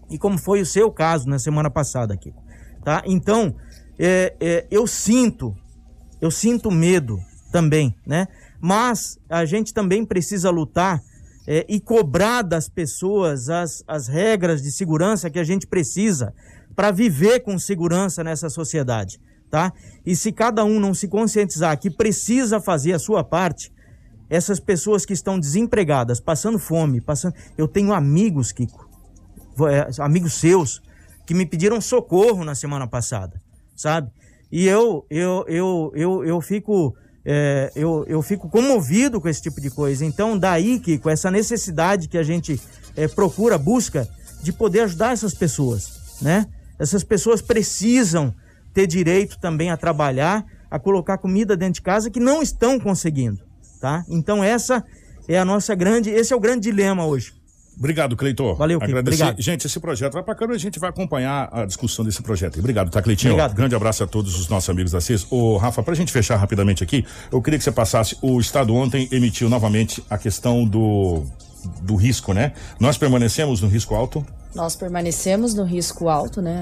e como foi o seu caso na semana passada, Kiko. Tá? Então, é, é, eu sinto, eu sinto medo também, né? Mas a gente também precisa lutar é, e cobrar das pessoas as, as regras de segurança que a gente precisa para viver com segurança nessa sociedade, tá? E se cada um não se conscientizar que precisa fazer a sua parte, essas pessoas que estão desempregadas, passando fome, passando, eu tenho amigos, Kiko, é, amigos seus que me pediram socorro na semana passada, sabe? E eu, eu, eu, eu, eu fico. É, eu, eu fico comovido com esse tipo de coisa. Então, daí com essa necessidade que a gente é, procura, busca, de poder ajudar essas pessoas, né? Essas pessoas precisam ter direito também a trabalhar, a colocar comida dentro de casa que não estão conseguindo, tá? Então essa é a nossa grande, esse é o grande dilema hoje. Obrigado, Cleitor. Valeu. Agradecer. Obrigado. Gente, esse projeto vai pra câmera e a gente vai acompanhar a discussão desse projeto. Obrigado, tá, Cleitinho? Obrigado. Grande abraço a todos os nossos amigos da CIS. Ô, Rafa, pra gente fechar rapidamente aqui, eu queria que você passasse. O Estado ontem emitiu novamente a questão do, do risco, né? Nós permanecemos no risco alto. Nós permanecemos no risco alto, né?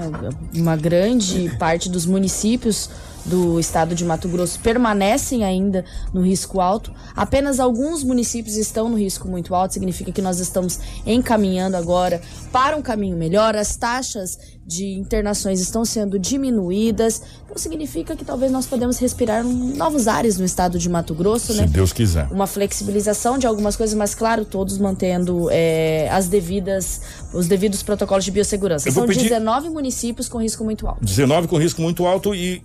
Uma grande parte dos municípios do estado de Mato Grosso permanecem ainda no risco alto. Apenas alguns municípios estão no risco muito alto, significa que nós estamos encaminhando agora para um caminho melhor. As taxas de internações estão sendo diminuídas, então significa que talvez nós podemos respirar novos ares no estado de Mato Grosso, Se né? Deus quiser. uma flexibilização de algumas coisas, mas claro, todos mantendo é, as devidas, os devidos protocolos de biossegurança. São pedir- 19 municípios com risco muito alto. 19 com risco muito alto e,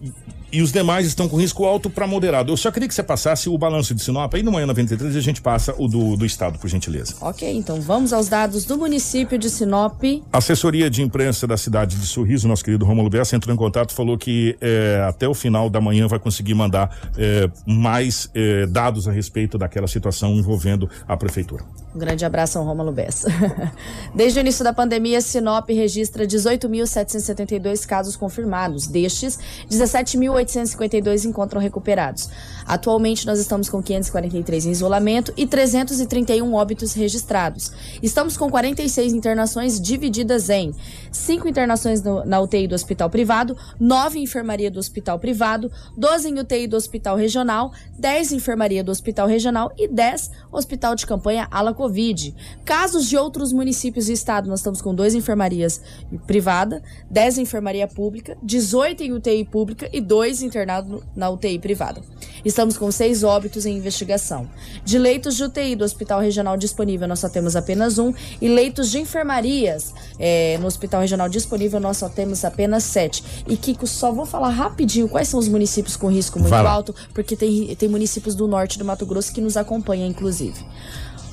e os demais estão com risco alto para moderado. Eu só queria que você passasse o balanço de Sinop. Aí no Manhã 93 a gente passa o do, do estado, por gentileza. Ok, então vamos aos dados do município de Sinop. Assessoria de imprensa da cidade de Sorriso, nosso querido Romulo Bessa, entrou em contato falou que eh, até o final da manhã vai conseguir mandar eh, mais eh, dados a respeito daquela situação envolvendo a prefeitura. Um grande abraço ao Rômulo Bessa. Desde o início da pandemia, Sinop registra 18.772 casos confirmados. Destes, 17.852 encontram recuperados. Atualmente, nós estamos com 543 em isolamento e 331 óbitos registrados. Estamos com 46 internações divididas em 5 internações no- na UTI do hospital privado, 9 em enfermaria do hospital privado, 12 em UTI do hospital regional, 10 em enfermaria do hospital regional e 10 hospital de campanha ala Covid. Casos de outros municípios e estado, nós estamos com 2 enfermarias privada, 10 em enfermaria pública, 18 em UTI pública e 2 internados na UTI privada. Estamos com 6 óbitos em investigação. De leitos de UTI do hospital regional disponível, nós só temos apenas um. E leitos de enfermarias eh, no hospital regional disponível, nós só temos apenas sete. E Kiko, só vou falar rapidinho quais são os municípios com risco muito lá. alto, porque tem, tem municípios do norte do Mato Grosso que nos acompanham, inclusive.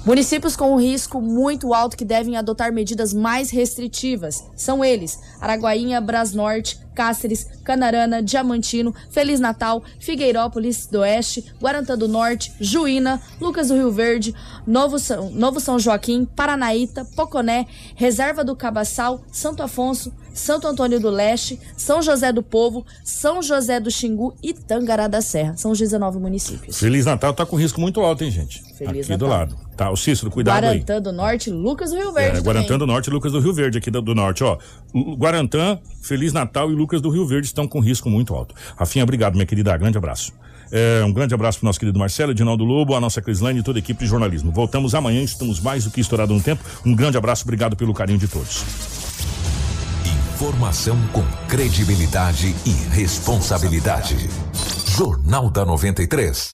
Municípios com um risco muito alto que devem adotar medidas mais restritivas são eles: Araguainha, Brasnorte, Cáceres, Canarana, Diamantino, Feliz Natal, Figueirópolis do Oeste, Guarantã do Norte, Juína, Lucas do Rio Verde, Novo São, Novo São Joaquim, Paranaíta, Poconé, Reserva do Cabaçal, Santo Afonso, Santo Antônio do Leste, São José do Povo, São José do Xingu e Tangará da Serra. São os 19 municípios. Feliz Natal tá com risco muito alto, hein, gente? Feliz aqui do Natal. lado. Tá, o Cícero, cuidado aí. Guarantã do Norte, Lucas do Rio Verde. É, Guarantã do Norte Lucas do Rio Verde, aqui do, do Norte, ó. Guarantã, Feliz Natal e Lucas do Rio Verde estão com risco muito alto. Rafinha, obrigado, minha querida. Grande abraço. É, um grande abraço pro nosso querido Marcelo, Edinaldo Lobo, a nossa Crislane e toda a equipe de jornalismo. Voltamos amanhã, estamos mais do que estourado no tempo. Um grande abraço, obrigado pelo carinho de todos. Informação com credibilidade e responsabilidade. Jornal da 93.